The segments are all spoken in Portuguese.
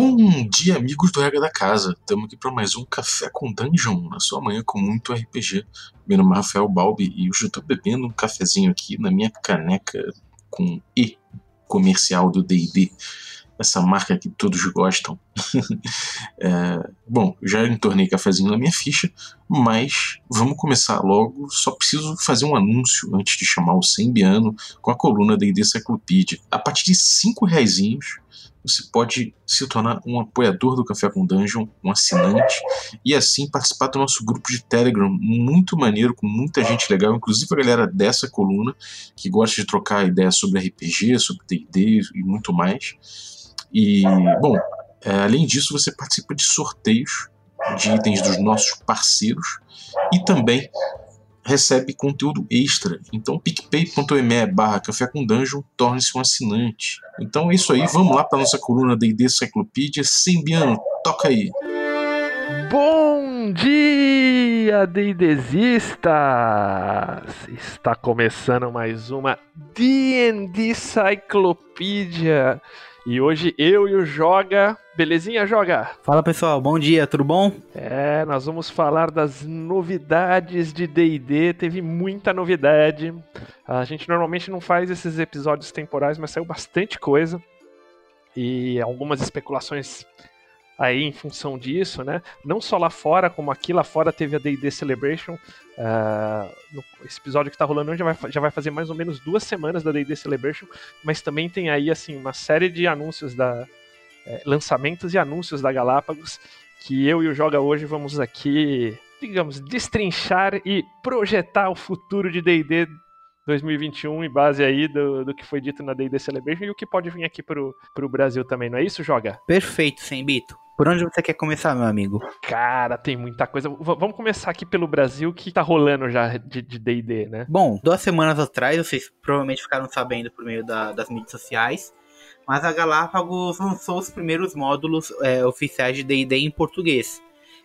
Bom dia, amigos do Regra da Casa. Estamos aqui para mais um Café com Dungeon, na sua manhã com muito RPG. Meu nome é Rafael Balbi e hoje eu estou bebendo um cafezinho aqui na minha caneca com E comercial do D&D, essa marca que todos gostam. é, bom, já entornei cafezinho na minha ficha, mas vamos começar logo. Só preciso fazer um anúncio antes de chamar o Sembiano com a coluna D&D Cyclopedia. A partir de 5 reais você pode se tornar um apoiador do Café com Dungeon, um assinante, e assim participar do nosso grupo de Telegram, muito maneiro, com muita gente legal, inclusive a galera dessa coluna, que gosta de trocar ideias sobre RPG, sobre D&D e muito mais. E, bom, é, além disso, você participa de sorteios de itens dos nossos parceiros e também recebe conteúdo extra. Então, picpay.me barra café com dungeon, torne-se um assinante. Então é isso aí, vamos lá para nossa coluna D&D Cyclopedia. Sembiano, toca aí. Bom dia, D&Dzistas! Está começando mais uma D&D Cyclopedia. E hoje eu e o Joga. Belezinha, Joga? Fala pessoal, bom dia, tudo bom? É, nós vamos falar das novidades de DD. Teve muita novidade. A gente normalmente não faz esses episódios temporais, mas saiu bastante coisa. E algumas especulações aí em função disso, né? Não só lá fora, como aqui lá fora teve a D&D Celebration. Uh, no, esse episódio que está rolando já vai, já vai fazer mais ou menos duas semanas da D&D Celebration, mas também tem aí assim uma série de anúncios da é, lançamentos e anúncios da Galápagos que eu e o Joga hoje vamos aqui, digamos, destrinchar e projetar o futuro de D&D 2021 em base aí do, do que foi dito na D&D Celebration e o que pode vir aqui pro, pro Brasil também, não é isso, Joga? Perfeito, Sembito. Por onde você quer começar, meu amigo? Cara, tem muita coisa. V vamos começar aqui pelo Brasil, que tá rolando já de D&D, né? Bom, duas semanas atrás, vocês provavelmente ficaram sabendo por meio da, das mídias sociais, mas a Galápagos lançou os primeiros módulos é, oficiais de D&D em português.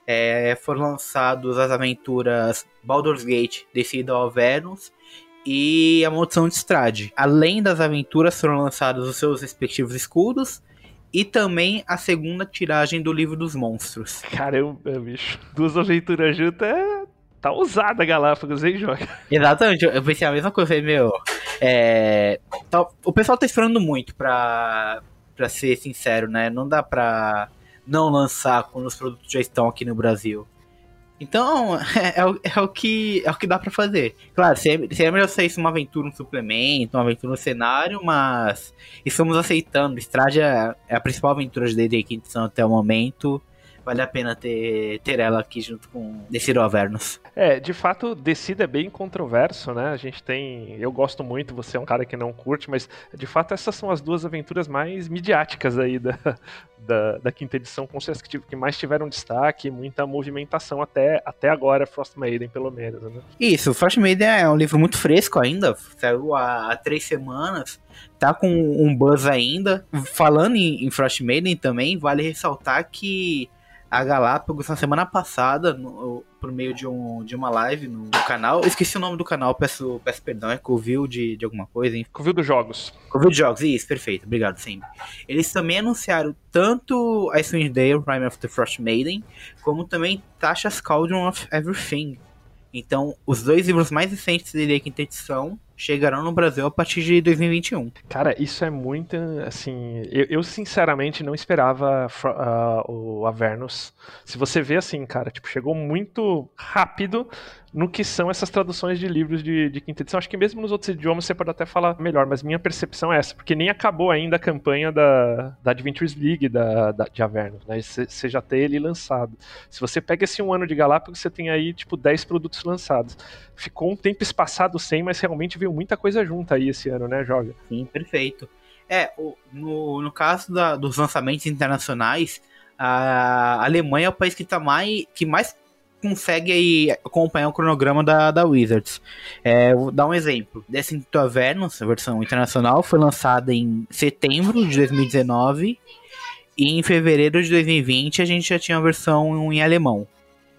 É, foram lançados as aventuras Baldur's Gate, Descida ao Avernus e A Maldição de Strade. Além das aventuras, foram lançados os seus respectivos escudos, e também a segunda tiragem do Livro dos Monstros. Caramba, bicho. Duas leituras juntas é. Tá ousada Galápagos, hein, Joga? Exatamente, eu pensei a mesma coisa, meu. É, tá, o pessoal tá esperando muito pra, pra ser sincero, né? Não dá pra não lançar quando os produtos já estão aqui no Brasil. Então, é, é, o, é, o, que, é o que dá para fazer. Claro, seria, seria melhor ser isso uma aventura, um suplemento, uma aventura no cenário, mas estamos aceitando. Estradia é a principal aventura de D&D Quinta edição até o momento vale a pena ter, ter ela aqui junto com Decido Avernus. É, de fato, Decida é bem controverso, né? A gente tem. Eu gosto muito, você é um cara que não curte, mas de fato essas são as duas aventuras mais midiáticas aí da, da, da quinta edição, com certeza que, que mais tiveram destaque, muita movimentação até, até agora, Frost Maiden, pelo menos, né? Isso, Frost Maiden é um livro muito fresco ainda, saiu há, há três semanas tá com um buzz ainda. Falando em, em Frost Maiden também, vale ressaltar que a Galápagos na semana passada, no, por meio de, um, de uma live no, no, canal. Eu esqueci o nome do canal, peço, peço perdão, é Covil de, de alguma coisa, hein? Covil dos Jogos. Covil dos Jogos, isso, perfeito, obrigado sempre. Eles também anunciaram tanto Swing Day, Prime of the Frost Maiden, como também Tasha's Cauldron of Everything. Então, os dois livros mais recentes dele, quinta edição, chegarão no Brasil a partir de 2021. Cara, isso é muito, assim, eu, eu sinceramente não esperava uh, o Avernus. Se você vê assim, cara, tipo, chegou muito rápido no que são essas traduções de livros de, de quinta edição. Acho que mesmo nos outros idiomas você pode até falar melhor, mas minha percepção é essa, porque nem acabou ainda a campanha da, da Adventures League da, da, de Avernus, né? Você já tem ele lançado. Se você pega esse um ano de Galápagos, você tem aí, tipo, 10 produtos lançados. Ficou um tempo espaçado sem, mas realmente veio muita coisa junta aí esse ano, né, Joga? Sim, perfeito. É, no, no caso da, dos lançamentos internacionais, a Alemanha é o país que, tá mais, que mais consegue aí acompanhar o cronograma da, da Wizards. É, vou dar um exemplo. Descent to Avernus, a versão internacional, foi lançada em setembro de 2019 e em fevereiro de 2020 a gente já tinha a versão em alemão.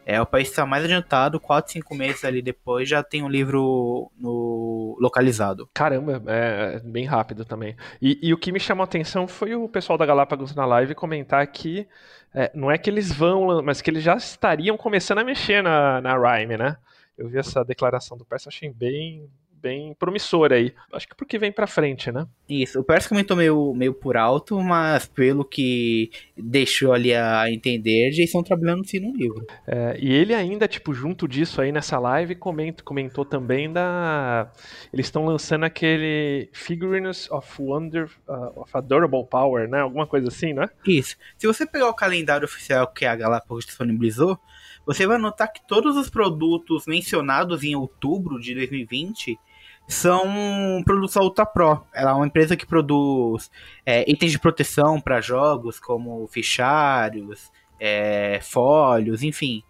É, o país está mais adiantado, 4, 5 meses ali depois já tem um livro no localizado. Caramba, é, é bem rápido também. E, e, o que me chamou a atenção foi o pessoal da Galápagos na live comentar que é, não é que eles vão, mas que eles já estariam começando a mexer na, na Rhyme, né? Eu vi essa declaração do Percy, achei bem, bem promissora aí. Acho que porque vem pra frente, né? Isso, o Percy comentou meio, meio por alto, mas pelo que deixou ali a entender, já estão trabalhando sim no livro. É, e ele ainda, tipo, junto disso aí nessa live, comentou, comentou também da. Eles estão lançando aquele Figurines of Wonder, uh, of Adorable Power, né? Alguma coisa assim, né? Isso. Se você pegar o calendário oficial que a Galápagos disponibilizou, você vai notar que todos os produtos mencionados em outubro de 2020 são produtos da Ultra Pro. Ela é uma empresa que produz é, itens de proteção para jogos, como fichários, é, fólios, enfim.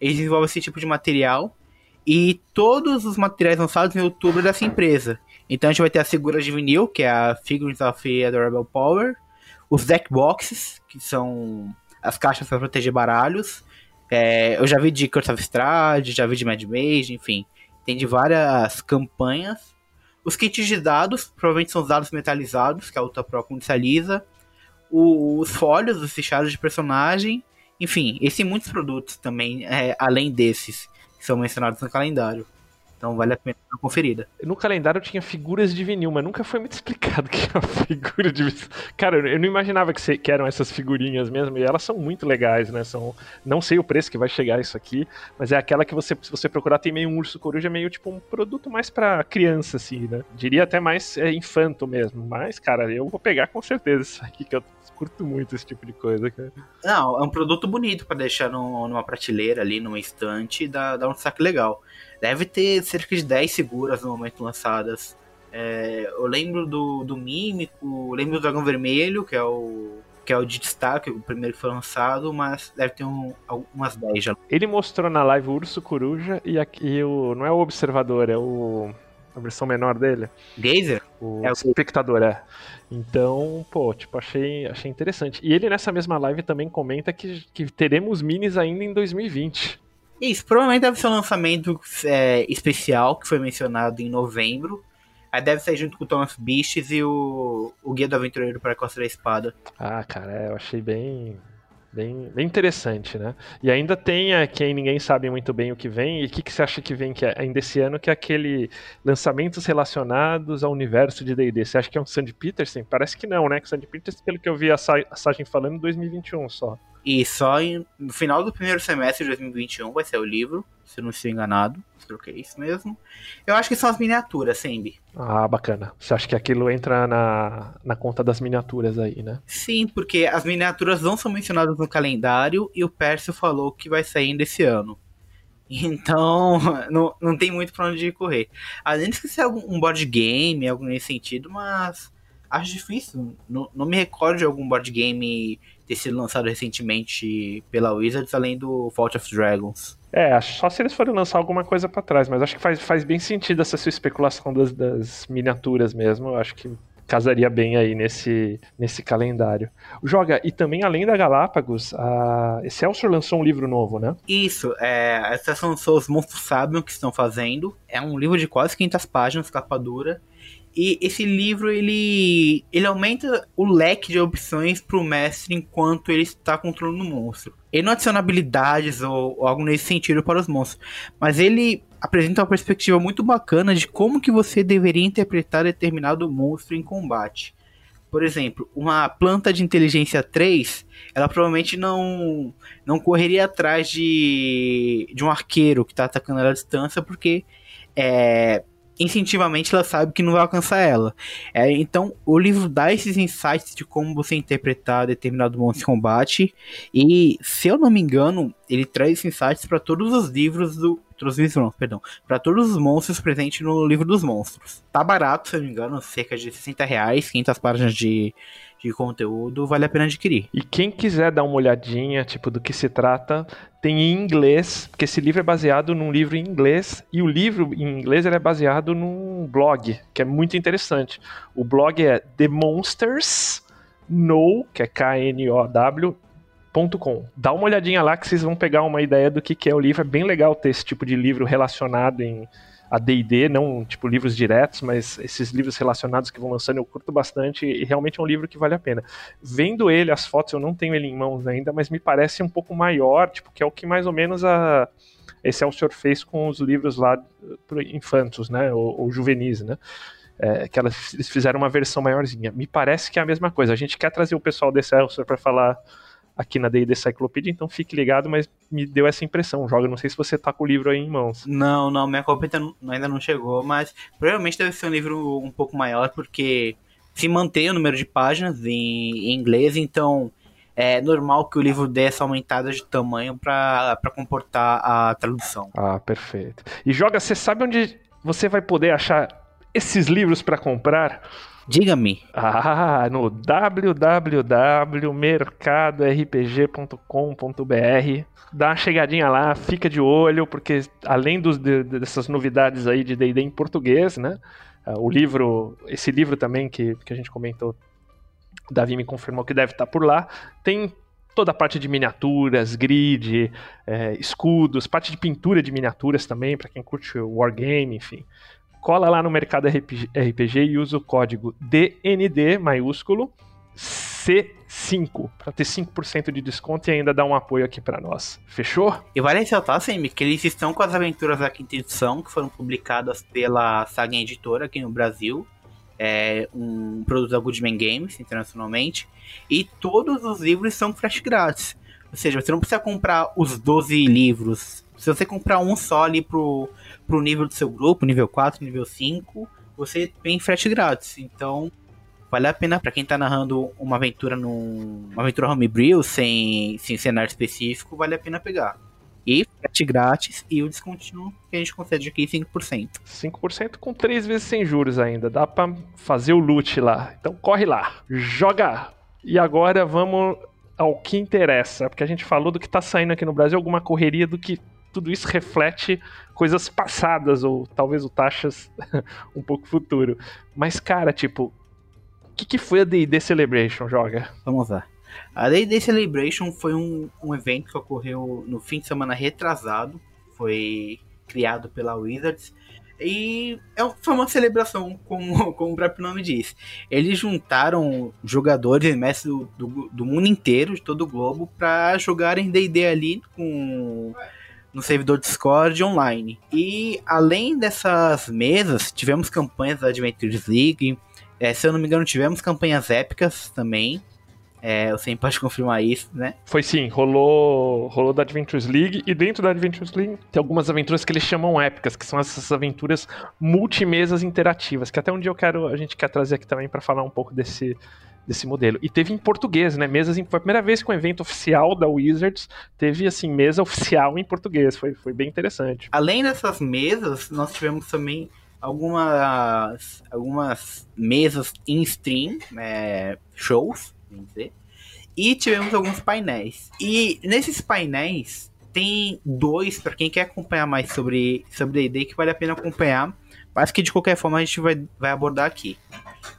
Eles desenvolvem esse tipo de material e todos os materiais lançados em outubro dessa empresa. Então a gente vai ter as figuras de vinil, que é a Figures of Adorable Power, os deck boxes, que são as caixas para proteger baralhos. É, eu já vi de Curse of Strahd, já vi de Mad Mage, enfim. Tem de várias campanhas. Os kits de dados, provavelmente são os dados metalizados, que a Ultra Pro comercializa. Os fólios, os fichários de personagem. Enfim, esse muitos produtos também, é, além desses, que são mencionados no calendário. Então vale a pena dar uma conferida. No calendário tinha figuras de vinil, mas nunca foi muito explicado que é uma figura de vinil. Cara, eu não imaginava que, que, eram essas figurinhas mesmo, e elas são muito legais, né? São, não sei o preço que vai chegar isso aqui, mas é aquela que você, se você procurar, tem meio um urso coruja, meio tipo um produto mais para criança, assim, né? Diria até mais é, infanto mesmo. Mas, cara, eu vou pegar com certeza isso aqui, que eu curto muito esse tipo de coisa, cara. Não, é um produto bonito para deixar no, numa prateleira ali, numa estante, e dar, dar um saque legal. Deve ter cerca de 10 seguras no momento lançadas. É, eu lembro do, do Mímico, lembro do Dragão Vermelho, que é o que é o de destaque, o primeiro que foi lançado, mas deve ter um, algumas 10 já. Ele mostrou na live o Urso Coruja e aqui o. Não é o Observador, é o. A versão menor dele. Gazer? O é o espectador, é. Então, pô, tipo, achei, achei interessante. E ele nessa mesma live também comenta que, que teremos minis ainda em 2020. Isso, provavelmente deve ser um lançamento é, especial que foi mencionado em novembro. Aí deve sair junto com o Thomas Beasts e o, o Guia do Aventureiro para a Costa da Espada. Ah, cara, é, eu achei bem, bem, bem interessante, né? E ainda tem a, quem ninguém sabe muito bem o que vem. E o que, que você acha que vem que é, ainda esse ano, que é aquele lançamentos relacionados ao universo de D&D. Você acha que é um Sandy Peterson? Parece que não, né? Que Sandy Peterson, pelo que eu vi a, a Sagem falando, em 2021 só. E só em, no final do primeiro semestre de 2021 vai ser o livro, se eu não estou enganado. Que é isso mesmo. Eu acho que são as miniaturas, Sembi. Ah, bacana. Você acha que aquilo entra na, na conta das miniaturas aí, né? Sim, porque as miniaturas não são mencionadas no calendário e o Pércio falou que vai sair ainda esse ano. Então, não, não tem muito pra onde correr. Além de que ser um board game, algo nesse sentido, mas acho difícil. Não, não me recordo de algum board game ter sido lançado recentemente pela Wizards, além do Fault of Dragons. É, só se eles forem lançar alguma coisa para trás, mas acho que faz, faz bem sentido essa sua especulação das, das miniaturas mesmo. Eu acho que casaria bem aí nesse, nesse calendário. Joga, e também além da Galápagos, a Excelsior lançou um livro novo, né? Isso, é, a Excelsior lançou Os Monstros Sabem o que estão fazendo. É um livro de quase 500 páginas, capa dura. E esse livro ele, ele aumenta o leque de opções para o mestre enquanto ele está controlando o monstro. Ele não adiciona habilidades ou, ou, algo nesse sentido para os monstros, mas ele apresenta uma perspectiva muito bacana de como que você deveria interpretar determinado monstro em combate. Por exemplo, uma planta de inteligência 3, ela provavelmente não, não correria atrás de, de um arqueiro que está atacando ela à distância, porque é, instintivamente ela sabe que não vai alcançar ela. É, então, o livro dá esses insights de como você interpretar determinado monstro de combate. E, se eu não me engano, ele traz insights para todos os livros do. Perdão. Para todos os monstros presentes no livro dos monstros. Tá barato, se eu não me engano, cerca de 60 reais, 500 páginas de, de conteúdo, vale a pena adquirir. E quem quiser dar uma olhadinha, tipo, do que se trata, tem em inglês, porque esse livro é baseado num livro em inglês, e o livro em inglês é baseado num blog, que é muito interessante. O blog é The Monsters Know, que é K-N-O-W, Com. Dá uma olhadinha lá que vocês vão pegar uma ideia do que, que é o livro. É bem legal ter esse tipo de livro relacionado em a D&D, não tipo livros diretos, mas esses livros relacionados que vão lançando eu curto bastante e realmente é um livro que vale a pena. Vendo ele, as fotos, eu não tenho ele em mãos ainda, mas me parece um pouco maior, tipo, que é o que mais ou menos a esse Elsevier fez com os livros lá para infantos, né, ou, ou juvenis, né, é, que elas, eles fizeram uma versão maiorzinha. Me parece que é a mesma coisa. A gente quer trazer o pessoal desse Elsevier para falar aqui na D&D Cyclopedia, então fique ligado, mas me deu essa impressão, Joga, não sei se você tá com o livro aí em mãos. Não, não, minha cópia ainda não chegou, mas provavelmente deve ser um livro um pouco maior, porque se mantém o número de páginas em, em inglês, então é normal que o livro dê essa aumentada de tamanho para comportar a tradução. Ah, perfeito. E Joga, você sabe onde você vai poder achar esses livros para comprar? Diga-me. Ah, no www.mercadorpg.com.br. Dá uma chegadinha lá, fica de olho, porque além dos, de, dessas novidades aí de D&D em português, né? Ah, o livro, esse livro também que, que a gente comentou, Davi me confirmou que deve estar por lá. Tem toda a parte de miniaturas, grid, é, escudos, parte de pintura de miniaturas também, para quem curte Wargame, enfim cola lá no Mercado RPG e usa o código DND maiúsculo C5 para ter 5% de desconto e ainda dar um apoio aqui para nós. Fechou? E vale ressaltar, Sammy, que eles estão com as aventuras da quinta edição que foram publicadas pela Saga Editora aqui no Brasil. É um produto da Goodman Games internacionalmente. E todos os livros são frete grátis. Ou seja, você não precisa comprar os 12 livros. Se você comprar um só ali pro pro nível do seu grupo, nível 4, nível 5, você tem frete grátis. Então, vale a pena para quem tá narrando uma aventura num uma aventura homebrew sem sem cenário específico, vale a pena pegar. E frete grátis e o descontinho que a gente concede aqui 5%. 5% com 3 vezes sem juros ainda, dá para fazer o loot lá. Então corre lá, joga. E agora vamos ao que interessa, porque a gente falou do que tá saindo aqui no Brasil, alguma correria do que tudo isso reflete coisas passadas, ou talvez o taxas um pouco futuro. Mas, cara, tipo, o que, que foi a D&D Celebration, Joga? Vamos lá. A D&D Celebration foi um, um evento que ocorreu no fim de semana retrasado, foi criado pela Wizards, e é, foi uma celebração, como, como o próprio nome diz. Eles juntaram jogadores e mestres do, do, do, mundo inteiro, de todo o globo, para jogarem D&D ali com no servidor Discord online. E além dessas mesas, tivemos campanhas da Adventures League. É, se eu não me engano, tivemos campanhas épicas também. É, eu sempre posso confirmar isso, né? Foi sim, rolou, rolou da Adventures League e dentro da Adventures League tem algumas aventuras que eles chamam épicas, que são essas aventuras multimesas interativas, que até um dia eu quero, a gente quer trazer aqui também para falar um pouco desse desse modelo. E teve em português, né? Mesas em, foi a primeira vez que um evento oficial da Wizards teve assim mesa oficial em português. Foi, foi bem interessante. Além dessas mesas, nós tivemos também algumas algumas mesas em stream, é, shows, vamos dizer. E tivemos alguns painéis. E nesses painéis tem dois para quem quer acompanhar mais sobre sobre D&D que vale a pena acompanhar, mas que de qualquer forma a gente vai, vai abordar aqui.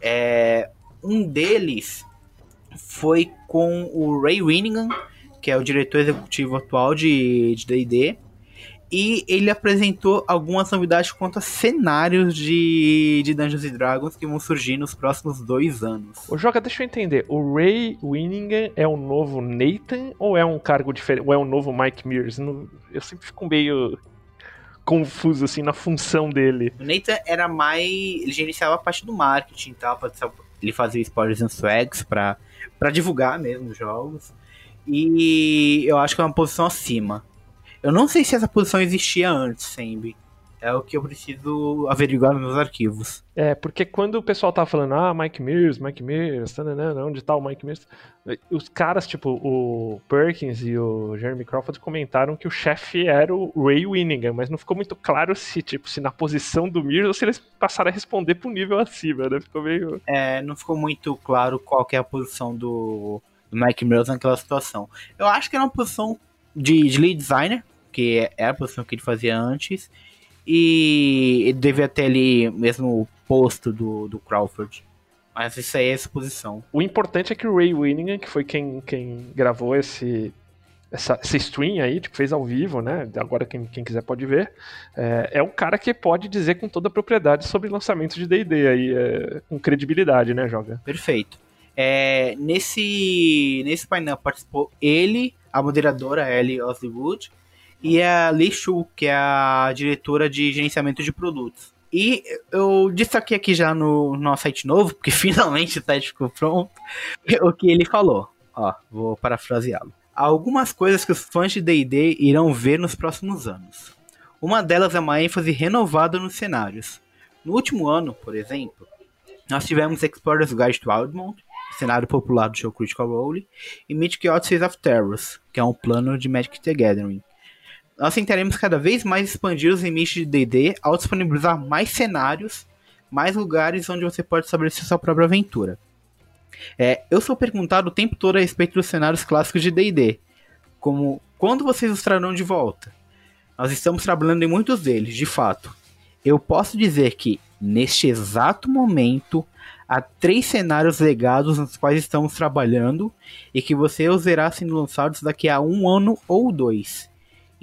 É, um deles foi com o Ray Winningham, que é o diretor executivo atual de D&D, e ele apresentou algumas novidades quanto a cenários de, de Dungeons Dragons que vão surgir nos próximos dois anos. O Joga, deixa eu entender. O Ray Winningham é o novo Nathan ou é um cargo diferente? Ou é o novo Mike Mears? Eu sempre fico meio confuso assim na função dele. O Nathan era mais. Ele gerenciava a parte do marketing e tal, ele fazia spoilers and swags pra, pra divulgar mesmo os jogos. E eu acho que é uma posição acima. Eu não sei se essa posição existia antes, sempre. É o que eu preciso averiguar nos meus arquivos. É, porque quando o pessoal tá falando, ah, Mike Mears, Mike Mears, tanana, onde tá o Mike Mears? Os caras, tipo, o Perkins e o Jeremy Crawford comentaram que o chefe era o Ray Winningham, mas não ficou muito claro se, tipo, se na posição do Mears ou se eles passaram a responder pro nível acima, né? Ficou meio... É, não ficou muito claro qual que é a posição do, do Mike Mears naquela situação. Eu acho que era uma posição de, de lead designer, que é a posição que ele fazia antes, e devia ter ali mesmo o posto do, do Crawford. Mas isso aí é suposição. O importante é que o Ray Winningham, que foi quem, quem gravou esse, essa, essa stream aí, tipo, fez ao vivo, né? Agora quem, quem quiser pode ver. É, é um cara que pode dizer com toda a propriedade sobre lançamentos de D&D aí, é, com credibilidade, né, Joga? Perfeito. É, nesse, nesse painel participou ele, a moderadora Ellie Oswood, e a Lee Shu, que é a diretora de gerenciamento de produtos. E eu destaquei aqui já no nosso site novo, porque finalmente o site ficou pronto, o que ele falou. Ó, vou parafraseá-lo. Algumas coisas que os fãs de D&D irão ver nos próximos anos. Uma delas é uma ênfase renovada nos cenários. No último ano, por exemplo, nós tivemos Explorer's Guide to Wildmount, cenário popular do show Critical Role, e Mythic Odysseys of Terrors, que é um plano de Magic the Gathering. Nós tentaremos cada vez mais expandir os limites de D&D ao disponibilizar mais cenários, mais lugares onde você pode estabelecer sua própria aventura. É, eu sou perguntado o tempo todo a respeito dos cenários clássicos de D&D, como quando vocês os trarão de volta. Nós estamos trabalhando em muitos deles, de fato. Eu posso dizer que, neste exato momento, há três cenários legados nos quais estamos trabalhando e que você os verá sendo lançados daqui a um ano ou dois,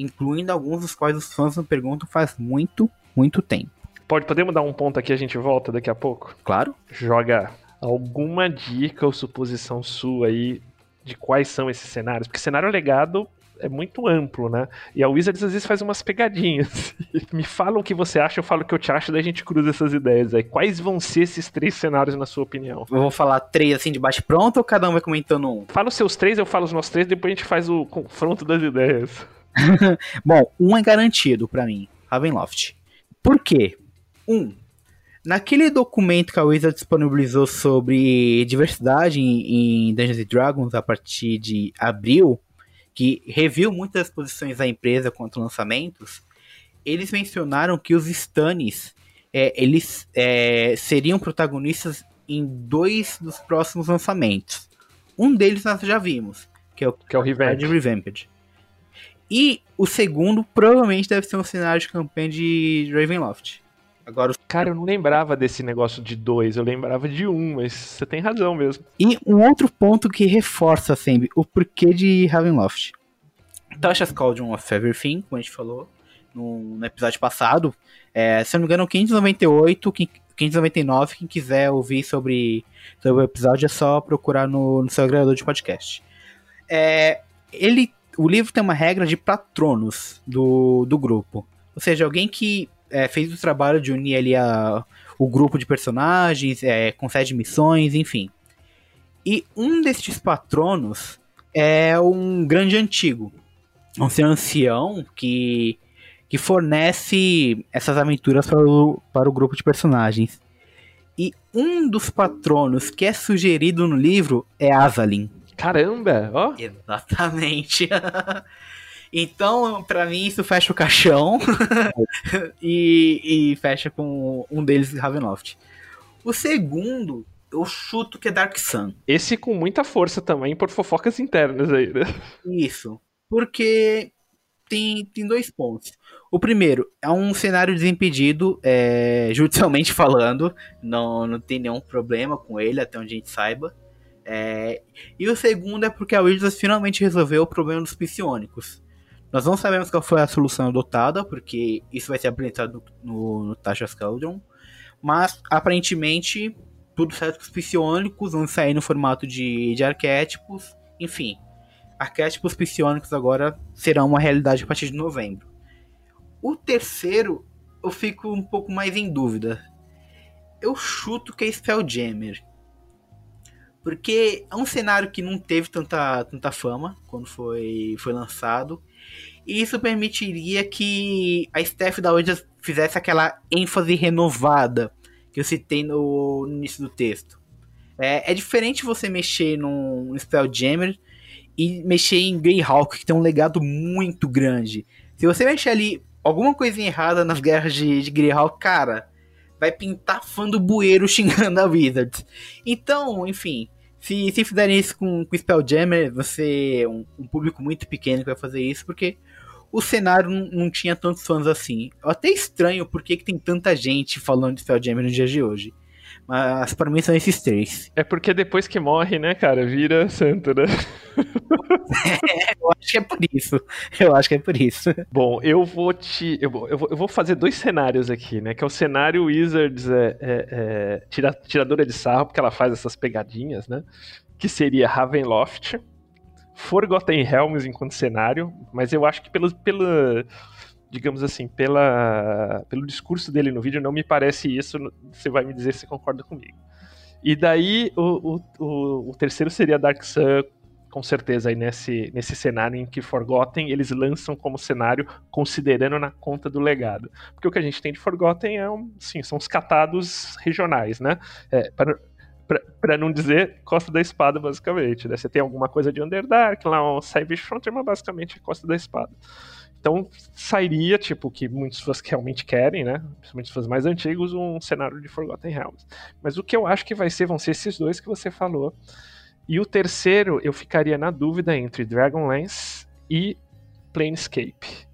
incluindo alguns dos quais os fãs me perguntam faz muito, muito tempo. Pode, podemos dar um ponto aqui a gente volta daqui a pouco? Claro. Joga alguma dica ou suposição sua aí de quais são esses cenários? Porque cenário legado é muito amplo, né? E a Wizards às vezes faz umas pegadinhas. Me fala o que você acha, eu falo o que eu te acho, daí a gente cruza essas ideias aí. Quais vão ser esses três cenários na sua opinião? Eu vou falar três assim de bate pronto ou cada um vai comentando um? Fala os seus três, eu falo os nossos três, depois a gente faz o confronto das ideias. Bom, um é garantido para mim, Ravenloft. Por quê? Um, Naquele documento que a Wizard disponibilizou sobre diversidade em, Dungeons Dragons a partir de abril, que reviu muitas posições da empresa quanto lançamentos, eles mencionaram que os stuns é, eles é, seriam protagonistas em dois dos próximos lançamentos. Um deles nós já vimos, que é o, que é o Revamped. Revamped. E o segundo provavelmente deve ser um cenário de campanha de Ravenloft. Agora, Cara, eu não lembrava desse negócio de dois, eu lembrava de um, mas você tem razão mesmo. E um outro ponto que reforça sempre o porquê de Ravenloft. Tasha's Cauldron of Everything, como a gente falou no, no episódio passado. É, se eu não me engano, 598, 599, quem quiser ouvir sobre, sobre o episódio é só procurar no, no seu agregador de podcast. É, ele, o livro tem uma regra de patronos do, do grupo. Ou seja, alguém que é, fez o trabalho de unir ali a, o grupo de personagens, é, concede missões, enfim. E um destes patronos é um grande antigo, um ancião que, que fornece essas aventuras para o, para o grupo de personagens. E um dos patronos que é sugerido no livro é Azalin. Caramba, ó. Exatamente. Então, para mim, isso fecha o caixão e, e, fecha com um deles, Ravenloft. O segundo, eu chuto que é Dark Sun. Esse com muita força também, por fofocas internas aí, né? Isso. Porque tem, tem dois pontos. O primeiro, é um cenário desimpedido, é, judicialmente falando. Não, não tem nenhum problema com ele, até onde a gente saiba. É, e o segundo é porque a Wizards finalmente resolveu o problema dos psionicos. Nós não sabemos qual foi a solução adotada, porque isso vai ser apresentado no, no Tasha's Cauldron. Mas, aparentemente, tudo certo com os psionicos vão sair no formato de, de arquétipos. Enfim, arquétipos psionicos agora serão uma realidade a partir de novembro. O terceiro, eu fico um pouco mais em dúvida. Eu chuto que é Spelljammer. Porque é um cenário que não teve tanta, tanta fama quando foi, foi lançado. E isso permitiria que a staff da Wizards fizesse aquela ênfase renovada que eu citei no, no início do texto. É, é, diferente você mexer num Spelljammer e mexer em Greyhawk, que tem um legado muito grande. Se você mexer ali alguma coisinha errada nas guerras de, de Greyhawk, cara, vai pintar fã do bueiro xingando a Wizards. Então, enfim, se, se fizerem isso com, com Spelljammer, você é um, um, público muito pequeno que vai fazer isso, porque o cenário não, não tinha tantos fãs assim. Eu até estranho porque que tem tanta gente falando de Spelljammer nos dias de hoje. Mas pra mim são esses três. É porque depois que morre, né, cara, vira santo, né? é, eu acho que é por isso. Eu acho que é por isso. Bom, eu vou te. Eu vou, eu vou, fazer dois cenários aqui, né? Que é o cenário Wizards é, é, é tira, tiradora de sarro, porque ela faz essas pegadinhas, né? Que seria Ravenloft. Forgotten Realms enquanto cenário, mas eu acho que pelo, pelo digamos assim, pela, pelo discurso dele no vídeo, não me parece isso. Você vai me dizer se concorda comigo. E daí o, o, o, terceiro seria Dark Sun, com certeza, aí nesse, nesse cenário em que Forgotten eles lançam como cenário considerando na conta do legado. Porque o que a gente tem de Forgotten é um, sim, são os catados regionais, né? É, para não dizer Costa da Espada, basicamente. Né? Você tem alguma coisa de Underdark, lá um Savage Frontier, mas basicamente é Costa da Espada. Então sairia, tipo, que muitos fãs realmente querem, né? Principalmente os fãs mais antigos, um cenário de Forgotten Realms. Mas o que eu acho que vai ser, vão ser esses dois que você falou. E o terceiro, eu ficaria na dúvida entre Dragonlance e Planescape.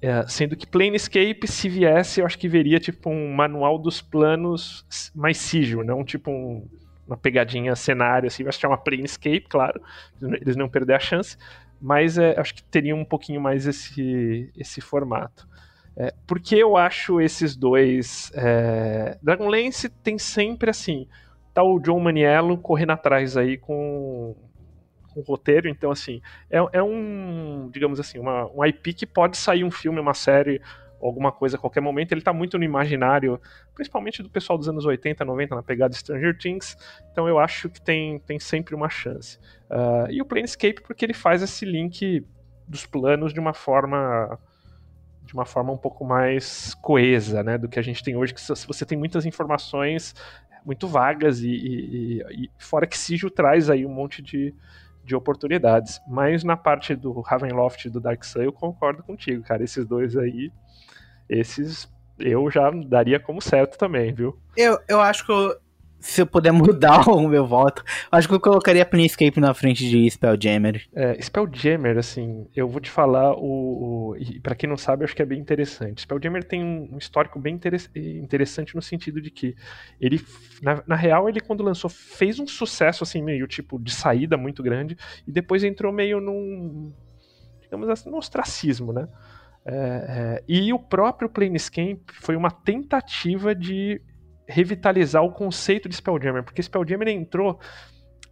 É, sendo que Planescape, se viesse, eu acho que veria tipo um manual dos planos mais sigil, não tipo um, uma pegadinha cenário, assim, vai se chamar Planescape, claro, eles não perder a chance, mas é, acho que teria um pouquinho mais esse, esse formato. É, porque eu acho esses dois. É, Dragonlance tem sempre assim. Tá o John Maniello correndo atrás aí com, com o roteiro, então assim. É, é um. Digamos assim, uma, um IP que pode sair um filme, uma série alguma coisa a qualquer momento. Ele está muito no imaginário, principalmente do pessoal dos anos 80, 90, na pegada Stranger Things. Então eu acho que tem, tem sempre uma chance. Uh, e o Planescape, porque ele faz esse link dos planos de uma forma de uma forma um pouco mais coesa, né, do que a gente tem hoje, que você tem muitas informações muito vagas e, e, e fora que Sigil traz aí um monte de, de oportunidades. Mas na parte do Ravenloft e do Dark Sun eu concordo contigo, cara. Esses dois aí esses eu já daria como certo também, viu? Eu, eu acho que eu, se eu puder mudar o meu voto, acho que eu colocaria Planescape na frente de Spelljammer. É, Spelljammer, assim, eu vou te falar o, o e para quem não sabe, acho que é bem interessante. Spelljammer tem um histórico bem interessante no sentido de que ele, na, na, real, ele quando lançou fez um sucesso assim meio tipo de saída muito grande e depois entrou meio num digamos assim, no ostracismo, né? É, é, e o próprio Planescape foi uma tentativa de revitalizar o conceito de Spelljammer, porque Spelljammer entrou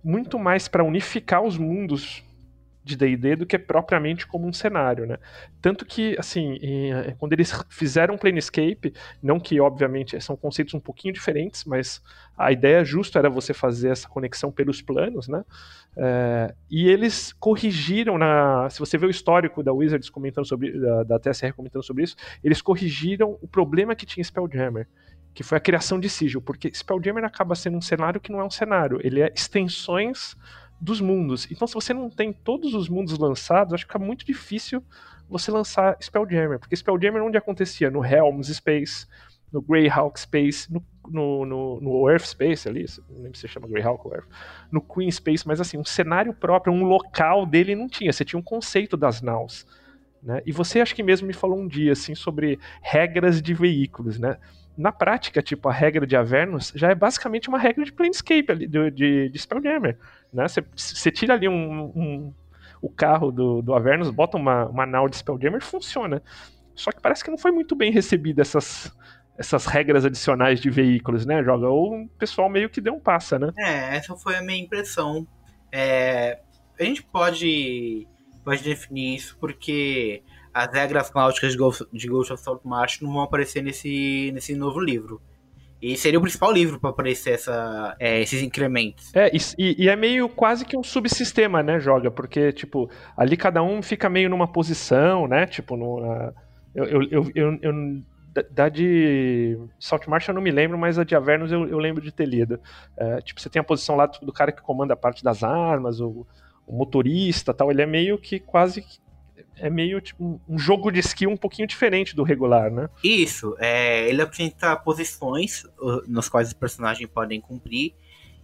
muito mais para unificar os mundos de D&D do que propriamente como um cenário, né? Tanto que, assim, em, eh, quando eles fizeram Planescape, não que, obviamente, são conceitos um pouquinho diferentes, mas a ideia justa era você fazer essa conexão pelos planos, né? É, e eles corrigiram, na, se você vê o histórico da Wizards comentando sobre, da, da TSR comentando sobre isso, eles corrigiram o problema que tinha Spelljammer, que foi a criação de Sigil, porque Spelljammer acaba sendo um cenário que não é um cenário, ele é extensões dos mundos. Então, se você não tem todos os mundos lançados, acho que fica muito difícil você lançar Spelljammer, porque Spelljammer onde acontecia? No Helms Space, no Greyhawk Space, no, no, no, no Earth Space ali, não lembro se chama Greyhawk ou Earth, no Queen Space, mas assim, um cenário próprio, um local dele não tinha, você tinha um conceito das naus. Né? E você acho que mesmo me falou um dia assim sobre regras de veículos, né? na prática, tipo, a regra de Avernus já é basicamente uma regra de Planescape de, de, de Spelljammer. Né? Você tira ali um, um, o carro do, do Avernus, bota uma, uma nau de Spelljammer e funciona. Só que parece que não foi muito bem recebida essas, essas regras adicionais de veículos, né, Joga? Ou o pessoal meio que deu um passa, né? É, essa foi a minha impressão. É, a gente pode, pode definir isso porque as regras náuticas de Ghost, de Ghost of Saltmarsh não vão aparecer nesse, nesse novo livro. E seria o principal livro para aparecer essa, é, esses incrementos. É, e, e, é meio quase que um subsistema, né, joga? Porque, tipo, ali cada um fica meio numa posição, né? Tipo, uh, eu, eu, eu, eu, eu da de Saltmarsh eu não me lembro, mas a de Avernus eu, eu lembro de ter lido. É, tipo, você tem a posição lá do cara que comanda a parte das armas, o, o motorista tal, ele é meio que quase é meio tipo um jogo de skill um pouquinho diferente do regular, né? Isso, é, ele apresenta posições nas quais os personagens podem cumprir.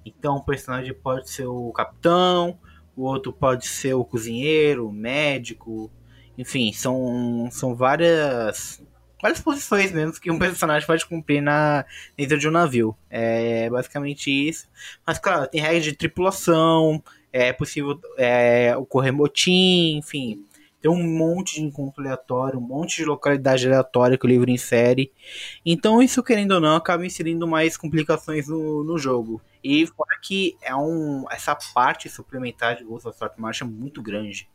Então o personagem pode ser o capitão, o outro pode ser o cozinheiro, o médico, enfim, são, são várias várias posições mesmo que um personagem pode cumprir na, dentro de um navio. É basicamente isso. Mas claro, tem regras de tripulação, é possível é, ocorrer motim, enfim. Tem um monte de encontro aleatório, um monte de localidade aleatória que o livro insere. Então, isso, querendo ou não, acaba inserindo mais complicações no, no jogo. E fora que é um, essa parte suplementar de Ghost of March é muito grande.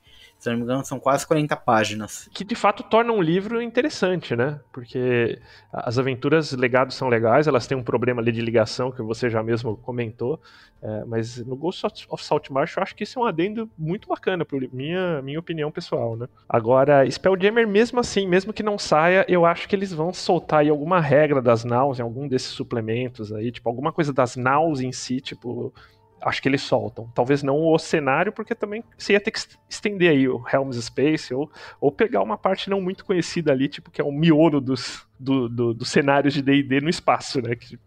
Se não me engano, são quase 40 páginas. Que de fato torna um livro interessante, né? Porque as aventuras legados são legais, elas têm um problema ali de ligação que você já mesmo comentou. É, mas no Ghost of Saltmarsh eu acho que isso é um adendo muito bacana, por minha, minha opinião pessoal, né? Agora, Spelljammer, mesmo assim, mesmo que não saia, eu acho que eles vão soltar aí alguma regra das naus em algum desses suplementos aí, tipo, alguma coisa das naus em si, tipo acho que eles soltam. Talvez não o cenário, porque também você ia ter que estender aí o Helm's Space, ou, ou pegar uma parte não muito conhecida ali, tipo, que é o miolo dos, do, do, dos cenários de D&D no espaço, né? Que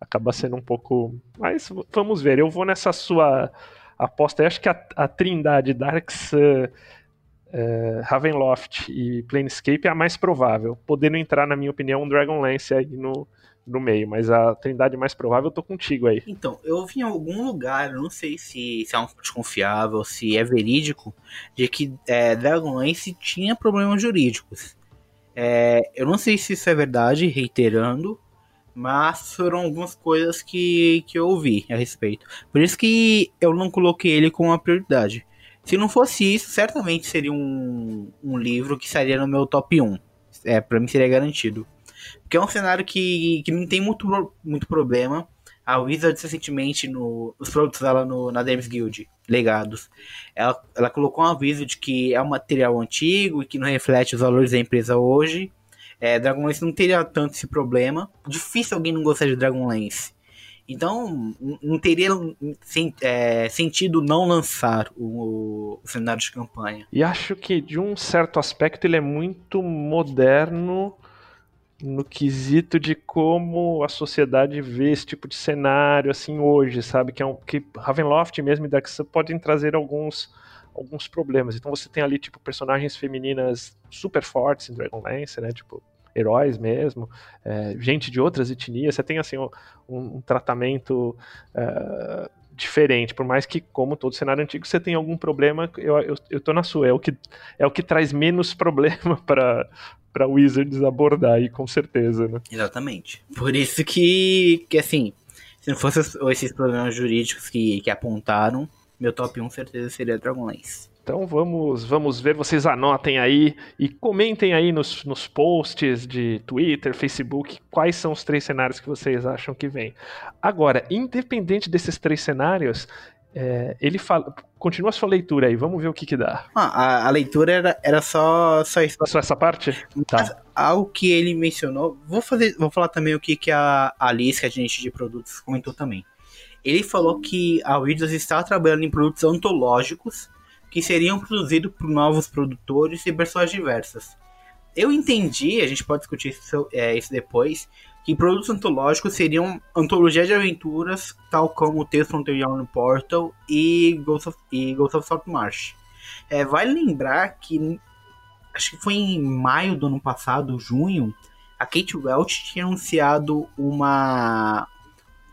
acaba sendo um pouco... Mas vamos ver, eu vou nessa sua aposta. Eu acho que a, a trindade Darks... Uh, uh, Ravenloft e Planescape é a mais provável, podendo entrar, na minha opinião, um Dragonlance aí no, no meio, mas a trindade mais provável eu tô contigo aí. Então, eu vi em algum lugar, não sei se, se é um desconfiável, se é verídico, de que é, Dragonlance tinha problemas jurídicos. É, eu não sei se isso é verdade, reiterando, mas foram algumas coisas que, que eu ouvi a respeito. Por isso que eu não coloquei ele como uma prioridade. Se não fosse isso, certamente seria um, um livro que estaria no meu top 1. É, pra mim seria garantido. Porque é um cenário que, que não tem muito, muito problema. A Wizards recentemente, no, os produtos dela no, na Games Guild, legados, ela, ela colocou um aviso de que é um material antigo e que não reflete os valores da empresa hoje. É, Dragonlance não teria tanto esse problema. Difícil alguém não gostar de Dragonlance. Então, não teria é, sentido não lançar o, o, cenário de campanha. E acho que, de um certo aspecto, ele é muito moderno no quesito de como a sociedade vê esse tipo de cenário assim hoje, sabe? Que é um que Ravenloft mesmo e Dark Sun podem trazer alguns alguns problemas. Então você tem ali tipo personagens femininas super fortes em Dragonlance, né? Tipo heróis mesmo, é, gente de outras etnias. Você tem assim um, um tratamento uh, diferente, por mais que, como todo cenário antigo, você tem algum problema, eu, eu, eu tô na sua, é o que, é o que traz menos problema para para Wizards abordar aí, com certeza, né? Exatamente. Por isso que, que assim, se não fossem esses problemas jurídicos que, que apontaram, meu top 1 certeza seria Dragonlance. Então vamos, vamos ver, vocês anotem aí e comentem aí nos, nos posts de Twitter, Facebook, quais são os três cenários que vocês acham que vem. Agora, independente desses três cenários, é, ele fala. Continua a sua leitura aí, vamos ver o que que dá. Ah, a, a, leitura era, era só, só isso. Só essa parte? Mas tá. algo que ele mencionou. Vou, fazer, vou falar também o que, que a Alice, que é a gente de produtos, comentou também. Ele falou que a Windows está trabalhando em produtos antológicos que seriam produzidos por novos produtores e pessoas diversas. Eu entendi, a gente pode discutir isso, é, isso depois, que produtos antológicos seriam antologia de aventuras, tal como Tales from the Young Portal e Ghost of, e Ghost of Saltmarsh. É, vale lembrar que, acho que foi em maio do ano passado, junho, a Kate Welch tinha anunciado uma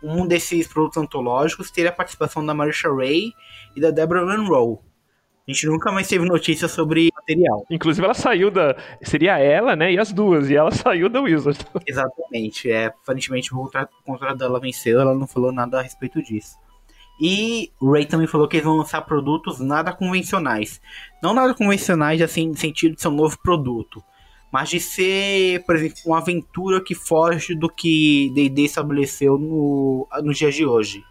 um desses produtos antológicos teria a participação da Marisha Ray e da Deborah Monroe. A gente nunca mais teve notícia sobre material. Inclusive, ela saiu da. Seria ela, né? E as duas. E ela saiu da Wizard. Exatamente. É, aparentemente, o contrato, o contrato dela venceu. Ela não falou nada a respeito disso. E o Ray também falou que eles vão lançar produtos nada convencionais. Não nada convencionais, assim, no sentido de ser um novo produto. Mas de ser, por exemplo, uma aventura que foge do que D&D estabeleceu no, nos dias de hoje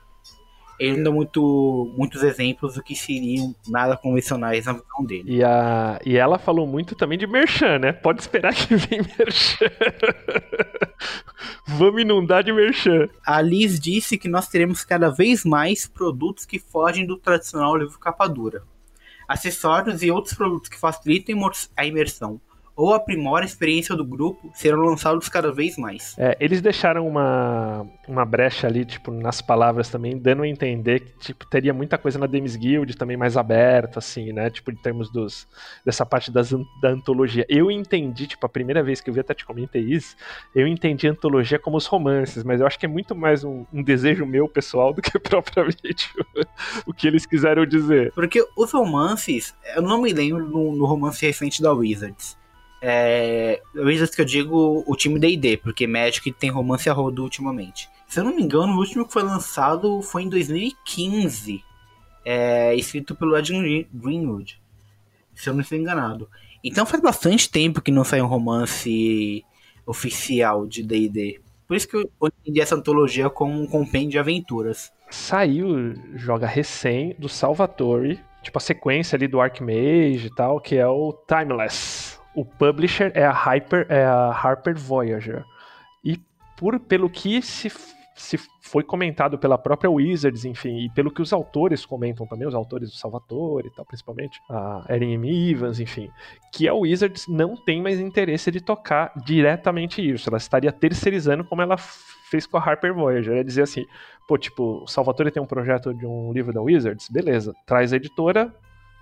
ele dá muito, muitos exemplos do que seriam nada convencionais na visão dele. E, a, e ela falou muito também de merchan, né? Pode esperar que vem merchan. Vamos inundar de merchan. A Liz disse que nós teremos cada vez mais produtos que fogem do tradicional livro capa dura. Acessórios e outros produtos que facilitam a imersão ou aprimora a experiência do grupo, serão lançados cada vez mais. É, eles deixaram uma, uma brecha ali, tipo, nas palavras também, dando a entender que, tipo, teria muita coisa na Demis Guild também mais aberta, assim, né? Tipo, em termos dos, dessa parte das, da antologia. Eu entendi, tipo, a primeira vez que eu vi, até te comentei isso, eu entendi a antologia como os romances, mas eu acho que é muito mais um, um desejo meu pessoal do que propriamente o, o que eles quiseram dizer. Porque os romances, eu não me lembro no, no romance recente da Wizards é, Wizards que eu digo o time D&D, porque Magic tem romance a rodo ultimamente. Se eu não me engano, o último que foi lançado foi em 2015, é, escrito pelo Ed Greenwood, se eu não estou enganado. Então faz bastante tempo que não sai um romance oficial de D&D. Por isso que eu entendi essa antologia como um compêndio de aventuras. Saiu, joga recém, do Salvatore, tipo a sequência ali do Archmage e tal, que é o Timeless o publisher é a, Hyper, é a Harper Voyager. E por, pelo que se, se foi comentado pela própria Wizards, enfim, e pelo que os autores comentam também, os autores do Salvatore e tal, principalmente, a Erin M. Evans, enfim, que a Wizards não tem mais interesse de tocar diretamente isso. Ela estaria terceirizando como ela fez com a Harper Voyager. Ela dizia assim, pô, tipo, o Salvatore tem um projeto de um livro da Wizards, beleza, traz a editora,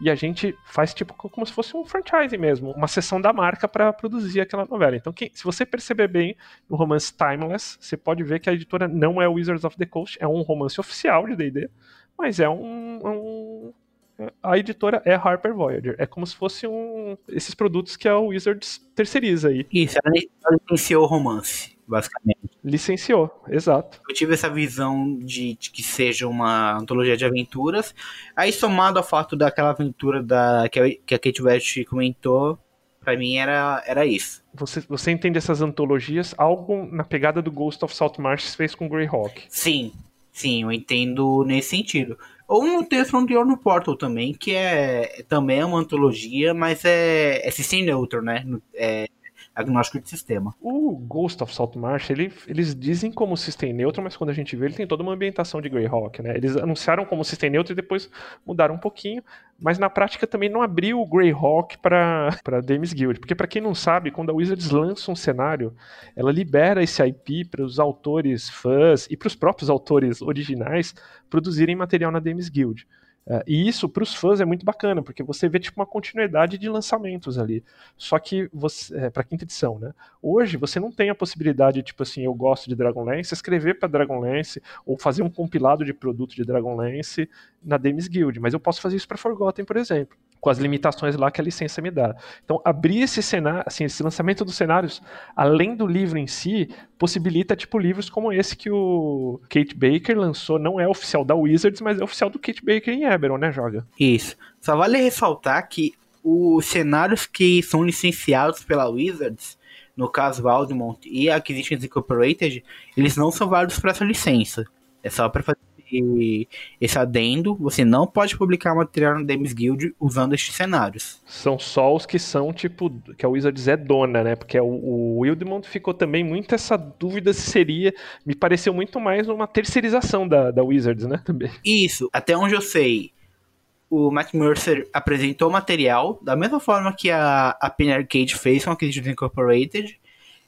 e a gente faz tipo como se fosse um franchise mesmo, uma sessão da marca para produzir aquela novela. Então, quem, se você perceber bem no romance Timeless, você pode ver que a editora não é Wizards of the Coast, é um romance oficial de D&D, mas é um, um a editora é Harper Voyager. É como se fosse um esses produtos que a Wizards terceiriza aí. Isso, ela licenciou o romance, basicamente. Licenciou, exato. Eu tive essa visão de, de, que seja uma antologia de aventuras. Aí, somado ao fato daquela aventura da, que, a, que a Kate West comentou, pra mim era, era isso. Você, você entende essas antologias algo na pegada do Ghost of Saltmarsh fez com Greyhawk? Sim, sim, eu entendo nesse sentido. Ou no The Frontier no Portal também, que é também é uma antologia, mas é, é system neutro, né? É, agnóstico de sistema. O Ghost of Saltmarsh, ele, eles dizem como system neutro, mas quando a gente vê, ele tem toda uma ambientação de Greyhawk, né? Eles anunciaram como system neutro e depois mudaram um pouquinho, mas na prática também não abriu o Greyhawk para Dames Guild, porque para quem não sabe, quando a Wizards lança um cenário, ela libera esse IP para os autores fãs e para os próprios autores originais produzirem material na Dames Guild. Uh, e isso para os fãs é muito bacana, porque você vê tipo uma continuidade de lançamentos ali. Só que você, é, para quinta edição, né? Hoje você não tem a possibilidade, tipo assim, eu gosto de Dragonlance, escrever para Dragonlance ou fazer um compilado de produto de Dragonlance na Dames Guild, mas eu posso fazer isso para Forgotten, por exemplo com as limitações lá que a licença me dá. Então, abrir esse cenário, assim, esse lançamento dos cenários, além do livro em si, possibilita tipo livros como esse que o Kate Baker lançou, não é oficial da Wizards, mas é oficial do Kate Baker em Eberron, né, joga? Isso. Só vale ressaltar que os cenários que são licenciados pela Wizards, no caso Valdemont e Acquisitions Incorporated, eles não são válidos para essa licença. É só para fazer esse, esse adendo, você não pode publicar material no Dames Guild usando estes cenários. São só os que são, tipo, que a Wizards é dona, né? Porque o, o Wildemont ficou também muito essa dúvida se seria. Me pareceu muito mais uma terceirização da, da Wizards, né? Também. Isso, até onde eu sei. O Matt Mercer apresentou material da mesma forma que a, a Penny Arcade fez com a Acquisitions Incorporated.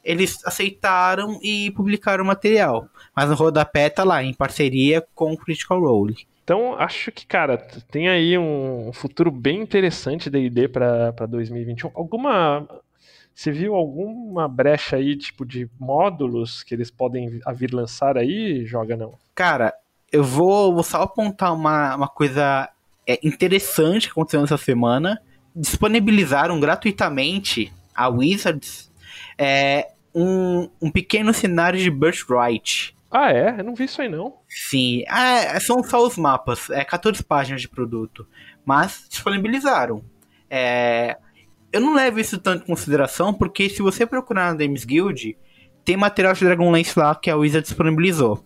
Eles aceitaram e publicaram o material. Mas o rodapé tá lá, em parceria com o Critical Role. Então, acho que, cara, tem aí um futuro bem interessante da ID para 2021. Alguma. Você viu alguma brecha aí, tipo, de módulos que eles podem vir lançar aí? Joga não. Cara, eu vou, vou só apontar uma, uma coisa é, interessante que aconteceu nessa semana. Disponibilizaram gratuitamente a Wizards é, um, um pequeno cenário de Birthright ah, é? Eu não vi isso aí não. Sim, é, são só os mapas, é 14 páginas de produto, mas disponibilizaram. É, eu não levo isso tanto em consideração, porque se você procurar na Games Guild, tem material de Dragonlance lá que a Wizard disponibilizou.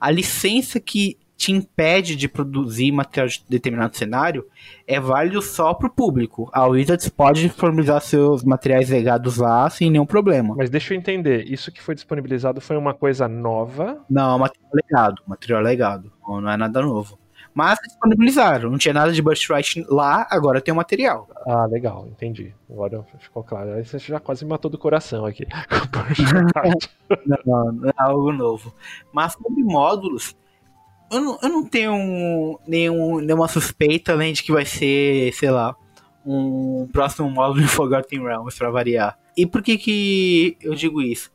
A licença que te impede de produzir material de determinado cenário é válido só para o público. A Wizards pode disponibilizar seus materiais legados lá sem nenhum problema. Mas deixa eu entender, isso que foi disponibilizado foi uma coisa nova? Não, material legado, material legado, não é nada novo. Mas disponibilizaram, não tinha nada de Birthright lá, agora tem o material. Ah, legal, entendi. Agora ficou claro. Aí você já quase matou do coração aqui. não, não, não é algo novo. Mas sobre módulos, eu não, eu não tenho nenhum, nenhuma suspeita além de que vai ser, sei lá, um próximo módulo de Forgotten Realms para variar. E por que que eu digo isso?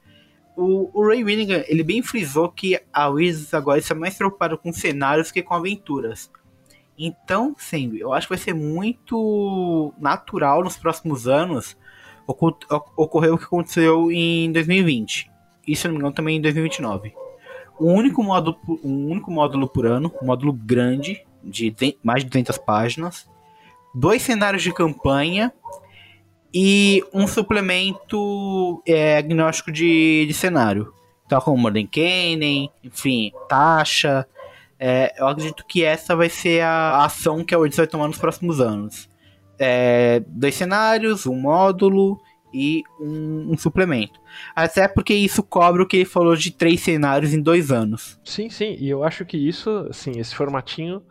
O, o Ray Winningham, ele bem frisou que a Wizards agora está mais preocupada com cenários que com aventuras. Então, sim, eu acho que vai ser muito natural nos próximos anos ocorrer o que aconteceu em 2020. E se não me engano também em 2029. Um único módulo, um único módulo por ano, um módulo grande, de mais de 200 páginas, dois cenários de campanha e um suplemento é, agnóstico de, de cenário. Tal como Modern Canyon, enfim, taxa. É, eu acredito que essa vai ser a ação que a Wizards vai tomar nos próximos anos. É, dois cenários, um módulo e um, um, suplemento. Até porque isso cobre o que ele falou de três cenários em dois anos. Sim, sim, e eu acho que isso, assim, esse formatinho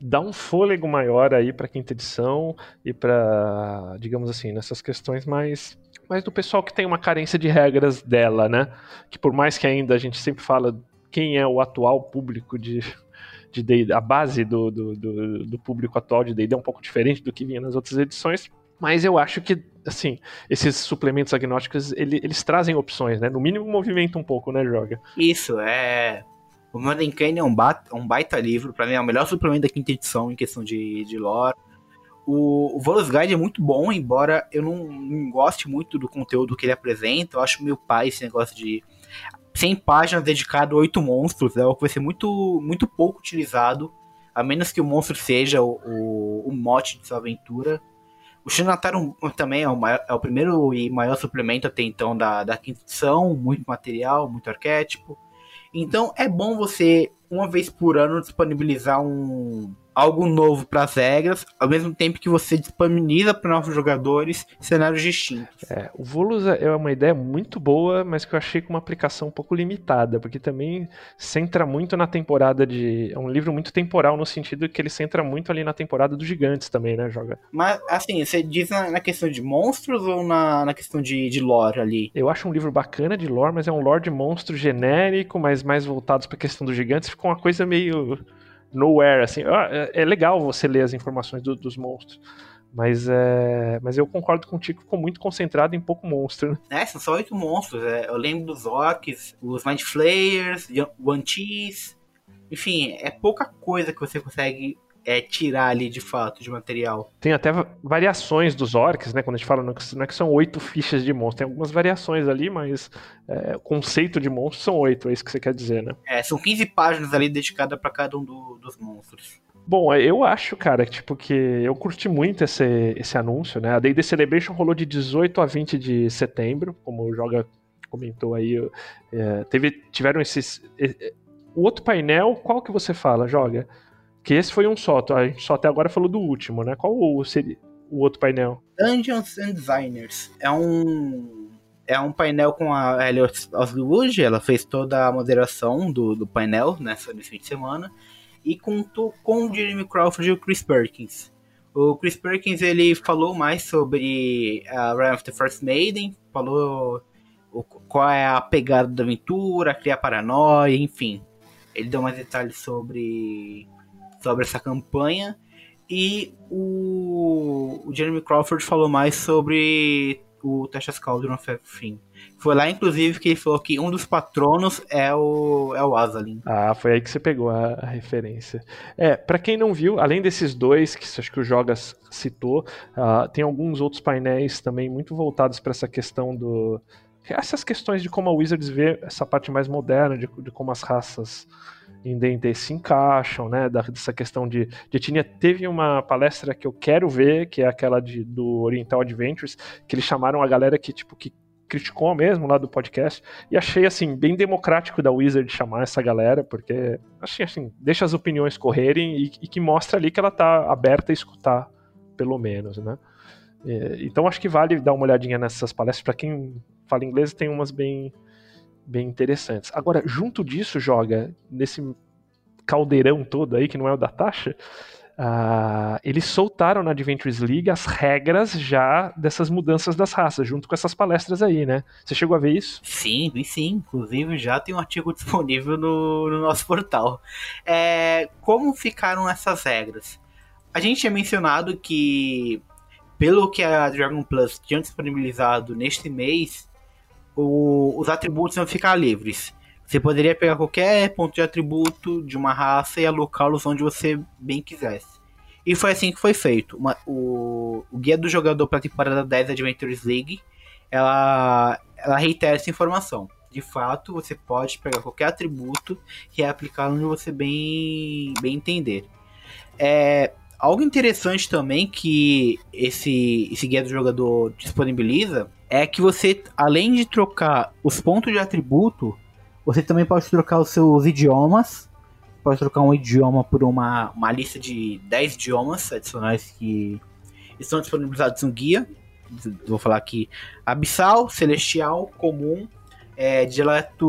dá um fôlego maior aí para quinta edição e para, digamos assim, nessas questões mais mais do pessoal que tem uma carência de regras dela, né? Que por mais que ainda a gente sempre fala quem é o atual público de de a base do, do, do, do público atual de D&D é um pouco diferente do que vinha nas outras edições, mas eu acho que, assim, esses suplementos agnósticos, ele, eles trazem opções, né? No mínimo movimenta um pouco, né, Joga? Isso, é... O Modern Kane é um, um baita livro, para mim é o melhor suplemento da quinta edição em questão de, de lore. O, o Volus Guide é muito bom, embora eu não, não, goste muito do conteúdo que ele apresenta. Eu acho meio pai esse negócio de 100 páginas dedicado a 8 monstros. É algo que vai ser muito, muito pouco utilizado, a menos que o monstro seja o, o, o mote de sua aventura. O Shinataru também é o, maior, é o, primeiro e maior suplemento até então da, da quinta edição, muito material, muito arquétipo. Então é bom você, uma vez por ano, disponibilizar um, algo novo para as regras, ao mesmo tempo que você disponibiliza para novos jogadores cenários distintos. É, o Volus é uma ideia muito boa, mas que eu achei com uma aplicação um pouco limitada, porque também centra muito na temporada de. É um livro muito temporal, no sentido que ele centra muito ali na temporada dos gigantes também, né, Joga? Mas, assim, você diz na, na questão de monstros ou na, na questão de, de lore ali? Eu acho um livro bacana de lore, mas é um lore de monstro genérico, mas mais voltados para a questão dos gigantes, ficou uma coisa meio nowhere, assim. Ah, é, é legal você ler as informações do, dos monstros. Mas, é, mas eu concordo contigo, ficou muito concentrado em pouco monstro. Né? É, são só oito monstros. É, eu lembro dos orcs, os Mind Flayers, One Cheese. Enfim, é pouca coisa que você consegue é, tirar ali de fato de material. Tem até variações dos orcs, né? Quando a gente fala, não é que são oito fichas de monstro, tem algumas variações ali, mas é, o conceito de monstro são oito, é isso que você quer dizer, né? É, são 15 páginas ali dedicadas para cada um do, dos monstros. Bom, eu acho, cara, tipo, que eu curti muito esse, esse anúncio, né? A D&D Celebration rolou de 18 a 20 de setembro, como o Joga comentou aí. É, teve, tiveram esses... O outro painel, qual que você fala, Joga? Que esse foi um só, a gente só até agora falou do último, né? Qual o, o outro painel? Dungeons and Designers. É um é um painel com a Elliot Osgood, ela fez toda a moderação do, do painel nessa, nesse fim de semana, e contou com o Jeremy Crawford e o Chris Perkins. O Chris Perkins ele falou mais sobre a Realm of the First Maiden, falou o, qual é a pegada da aventura, criar paranoia, enfim. Ele deu mais detalhes sobre sobre essa campanha. E o, o Jeremy Crawford falou mais sobre o Texas Cauldron Everything. Foi lá, inclusive, que ele falou que um dos patronos é o, é o Azalin. Ah, foi aí que você pegou a, a referência. É, para quem não viu, além desses dois que acho que o Jogas citou, uh, tem alguns outros painéis também muito voltados para essa questão do. Essas questões de como a Wizards vê essa parte mais moderna, de, de como as raças em D&D se encaixam, né, dessa questão de, de etnia. Teve uma palestra que eu quero ver, que é aquela de, do Oriental Adventures, que eles chamaram a galera que, tipo, que criticou mesmo lá do podcast, e achei, assim, bem democrático da Wizard chamar essa galera, porque, achei, assim, deixa as opiniões correrem e, e que mostra ali que ela tá aberta a escutar, pelo menos, né. então acho que vale dar uma olhadinha nessas palestras, para quem fala inglês tem umas bem bem interessantes. Agora, junto disso, joga nesse caldeirão todo aí, que não é o da taxa, Uh, eles soltaram na Adventures League as regras já dessas mudanças das raças, junto com essas palestras aí, né? Você chegou a ver isso? Sim, sim. Inclusive já tem um artigo disponível no, no nosso portal. É, como ficaram essas regras? A gente tinha mencionado que, pelo que a Dragon Plus tinha disponibilizado neste mês, o, os atributos vão ficar livres. Você poderia pegar qualquer ponto de atributo de uma raça e alocá-los onde você bem quisesse. E foi assim que foi feito. Uma, o, o guia do jogador para a temporada 10 da Adventures League, ela, ela reitera essa informação. De fato, você pode pegar qualquer atributo e aplicá-lo onde você bem, bem entender. É, algo interessante também que esse, esse guia do jogador disponibiliza é que você, além de trocar os pontos de atributo, você também pode trocar os seus idiomas. Pode trocar um idioma por uma, uma lista de 10 idiomas adicionais que estão disponibilizados no guia. Vou falar aqui: Abissal, Celestial, Comum, é, Dialeto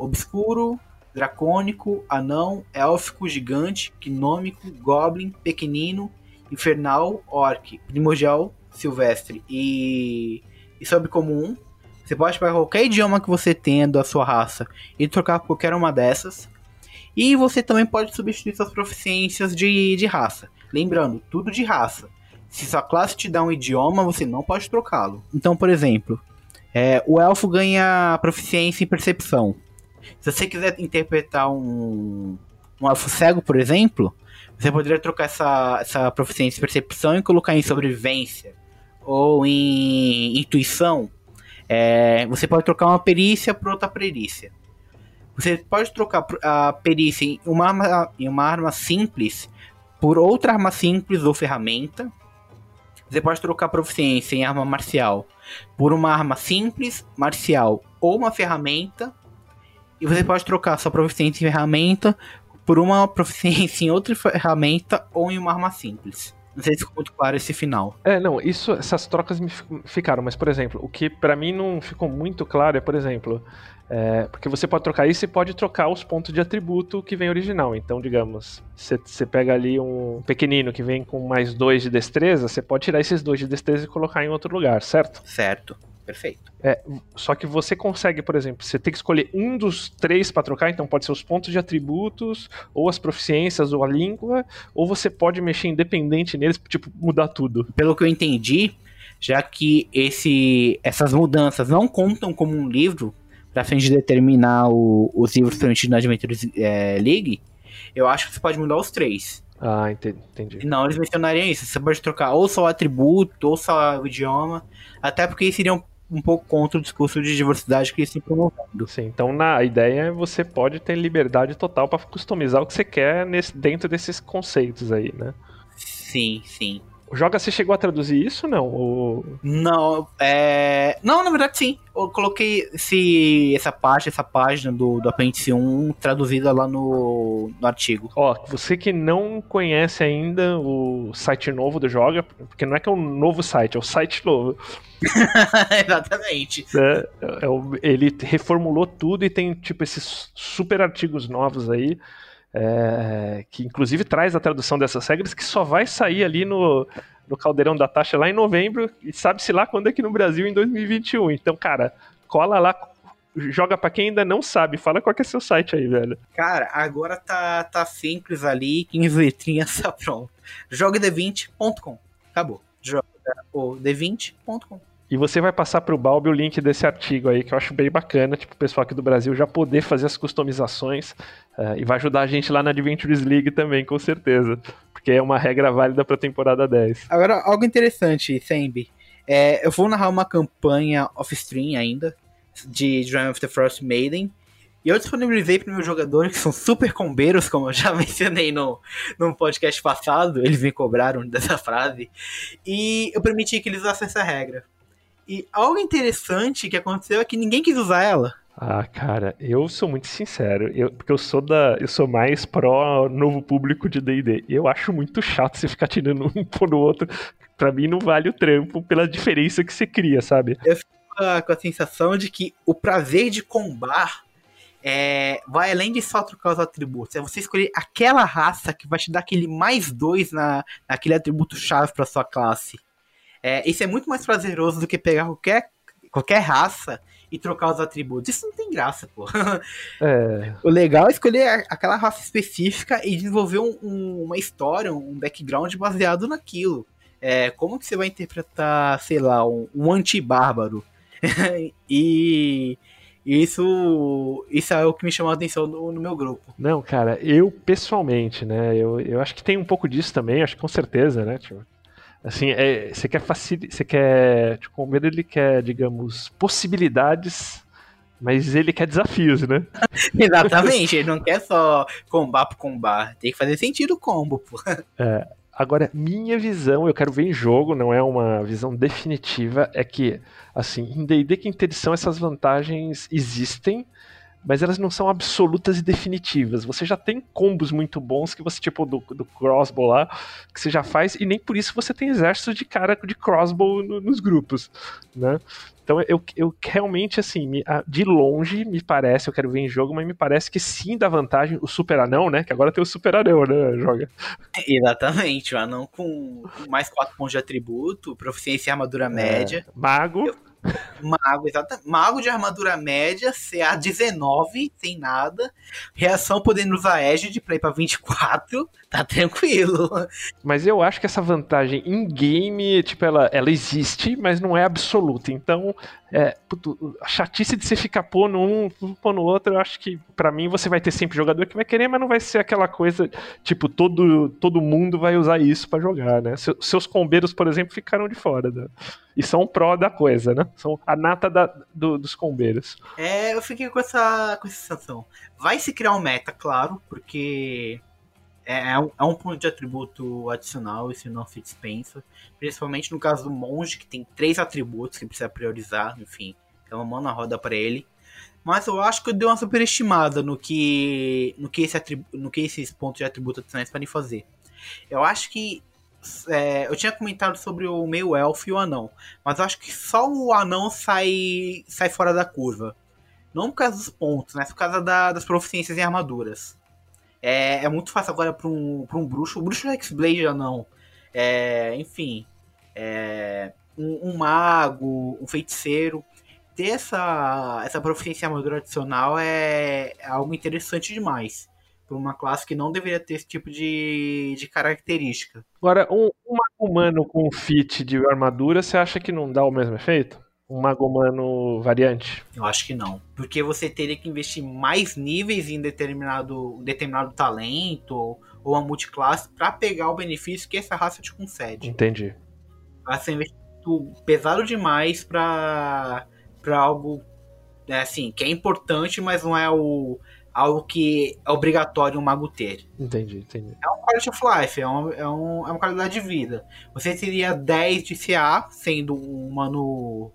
Obscuro, Dracônico, Anão, Élfico, Gigante, Gnômico, Goblin, Pequenino, Infernal, Orc, Primordial, Silvestre e, e Subcomum. Você pode pegar qualquer idioma que você tenha da sua raça e trocar por qualquer uma dessas. E você também pode substituir suas proficiências de, de raça. Lembrando, tudo de raça. Se sua classe te dá um idioma, você não pode trocá-lo. Então, por exemplo, é, o elfo ganha proficiência em percepção. Se você quiser interpretar um, um elfo cego, por exemplo, você poderia trocar essa, essa proficiência em percepção e colocar em sobrevivência ou em intuição é, você pode trocar uma perícia por outra perícia. Você pode trocar a perícia em uma arma, em uma arma simples por outra arma simples ou ferramenta. Você pode trocar proficiência em arma marcial por uma arma simples, marcial ou uma ferramenta. E você pode trocar sua proficiência em ferramenta por uma proficiência em outra ferramenta ou em uma arma simples. Não sei se ficou muito claro esse final. É, não, isso, essas trocas me ficaram, mas, por exemplo, o que para mim não ficou muito claro é, por exemplo, é, porque você pode trocar isso e pode trocar os pontos de atributo que vem original. Então, digamos, você pega ali um pequenino que vem com mais dois de destreza, você pode tirar esses dois de destreza e colocar em outro lugar, certo? Certo. Perfeito. É, só que você consegue, por exemplo, você tem que escolher um dos três para trocar, então pode ser os pontos de atributos, ou as proficiências, ou a língua, ou você pode mexer independente neles, tipo, mudar tudo. Pelo que eu entendi, já que esse, essas mudanças não contam como um livro, para fim de determinar o, os livros permitidos na Adventures é, League, eu acho que você pode mudar os três. Ah, entendi. Não, eles mencionariam isso. Você pode trocar ou só o atributo, ou só o idioma. Até porque seriam um pouco contra o discurso de diversidade que estão promovendo. Sim, então na a ideia é você pode ter liberdade total para customizar o que você quer nesse, dentro desses conceitos aí, né? Sim, sim. Joga, você chegou a traduzir isso não? Ou... Não, é... Não, na verdade sim. Eu coloquei esse, essa parte, essa página do, do apêndice 1 traduzida lá no, no artigo. Ó, você que não conhece ainda o site novo do Joga, porque não é que é um novo site, é o site novo. Exatamente. É, é, ele reformulou tudo e tem, tipo, esses super artigos novos aí é, que inclusive traz a tradução dessas regras, que só vai sair ali no, no Caldeirão da Taxa lá em novembro, e sabe-se lá quando aqui no Brasil em 2021. Então, cara, cola lá, joga para quem ainda não sabe. Fala qual que é seu site aí, velho. Cara, agora tá, tá simples ali, 15 letrinhas tá pronto. Jogue20.com. Acabou. Joga o d20.com. E você vai passar para o Balbi o link desse artigo aí, que eu acho bem bacana, tipo, o pessoal aqui do Brasil já poder fazer as customizações uh, e vai ajudar a gente lá na Adventures League também, com certeza. Porque é uma regra válida para a temporada 10. Agora, algo interessante, Sembi. É, eu vou narrar uma campanha off-stream ainda, de Dream of the Frost Maiden. E eu disponibilizei para meus jogadores, que são super combeiros, como eu já mencionei no, no podcast passado. Eles me cobraram dessa frase. E eu permiti que eles usassem essa regra. E algo interessante que aconteceu é que ninguém quis usar ela. Ah, cara, eu sou muito sincero, eu, porque eu sou da, eu sou mais pró novo público de D&D. Eu acho muito chato você ficar tirando um por outro. Pra mim não vale o trampo pela diferença que você cria, sabe? Eu fico com a, com a sensação de que o prazer de combar é, vai além de só trocar os atributos. É você escolher aquela raça que vai te dar aquele mais dois na, naquele atributo chave para sua classe. É, isso é muito mais prazeroso do que pegar qualquer, qualquer raça e trocar os atributos. Isso não tem graça, pô. É. O legal é escolher aquela raça específica e desenvolver um, um, uma história, um background baseado naquilo. É, como que você vai interpretar, sei lá, um, um anti-bárbaro? e isso, isso é o que me chamou a atenção no, no, meu grupo. Não, cara, eu pessoalmente, né? Eu, eu acho que tem um pouco disso também, acho que com certeza, né? Tipo, assim, é, você quer facilitar. Você quer. Tipo, o medo ele quer, digamos, possibilidades. Mas ele quer desafios, né? Exatamente, ele não quer só combar por combar. Tem que fazer sentido o combo, pô. É, Agora, minha visão, eu quero ver em jogo, não é uma visão definitiva, é que, assim, em D&D Quinta Edição essas vantagens existem, mas elas não são absolutas e definitivas. Você já tem combos muito bons que você, tipo, do, do crossbow lá, que você já faz, e nem por isso você tem exército de cara de crossbow no, nos grupos, né? Então eu, eu realmente, assim, me, de longe, me parece, eu quero ver em jogo, mas me parece que sim dá vantagem o Super Anão, né? Que agora tem o Super Anão, né? Joga. Exatamente, o Anão com, mais 4 pontos de atributo, proficiência e armadura é, média. Mago. Eu, Mago, exatamente. Mago de armadura média, CA 19, sem nada. Reação podendo usar Edge pra ir pra 24, tá tranquilo. Mas eu acho que essa vantagem em game, tipo, ela, ela existe, mas não é absoluta. Então, é, puto, a chatice de você ficar pondo um, no outro, eu acho que para mim você vai ter sempre jogador que vai querer, mas não vai ser aquela coisa, tipo, todo, todo mundo vai usar isso para jogar, né? seus combeiros, por exemplo, ficaram de fora. E são pró da coisa, né? São a nata da, do, dos combeiros. É, eu fiquei com essa, com essa sensação. Vai se criar um meta, claro, porque é, é, um, é um ponto de atributo adicional, esse não se dispensa. Principalmente no caso do monge, que tem três atributos que precisa priorizar, enfim. É uma mão na roda para ele. Mas eu acho que eu dei uma superestimada no que, no que, esse no que esses pontos de atributo adicionais podem fazer. Eu acho que. É, eu tinha comentado sobre o meio elfo e o anão. Mas eu acho que só o anão sai, sai fora da curva. Não por causa dos pontos, mas por causa da, das proficiências em armaduras. É, é muito fácil agora para um, pra um bruxo. O bruxo X-Blade já não. É, enfim. É, um, um, mago, um feiticeiro. Ter essa, essa proficiência armadura adicional é, é algo interessante demais. Para uma classe que não deveria ter esse tipo de, de característica. Agora, um, um humano com fit de armadura, você acha que não dá o mesmo efeito? Um magomano variante? Eu acho que não. Porque você teria que investir mais níveis em determinado, determinado talento ou uma multiclasse para pegar o benefício que essa raça te concede. Entendi. Vai ser investimento pesado demais para para algo é, assim, que é importante, mas não é o algo que é obrigatório um mago ter. Entendi, entendi. É um quality of life, é, um, é, um, é uma qualidade de vida. Você teria 10 de CA, sendo um humano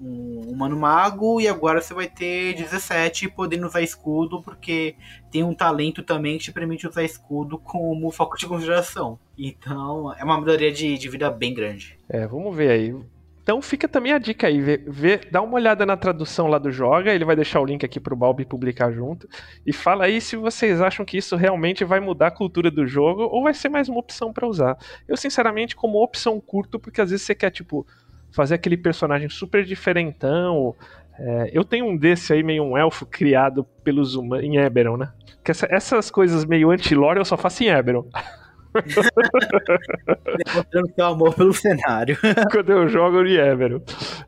um humano mago e agora você vai ter 17 podendo usar escudo porque tem um talento também que te permite usar escudo como foco de consideração. Então é uma melhoria de, de vida bem grande. É, vamos ver aí. Então fica também a dica aí, vê, vê, dá uma olhada na tradução lá do Joga, ele vai deixar o link aqui pro Balbi publicar junto. E fala aí se vocês acham que isso realmente vai mudar a cultura do jogo ou vai ser mais uma opção para usar. Eu, sinceramente, como opção curto, porque às vezes você quer, tipo, fazer aquele personagem super diferentão. É, eu tenho um desse aí, meio um elfo criado pelos humanos em Eberron, né? Que essa, essas coisas meio anti-lore eu só faço em Eberron. Demonstrando seu amor pelo cenário. Quando eu jogo em Eberron.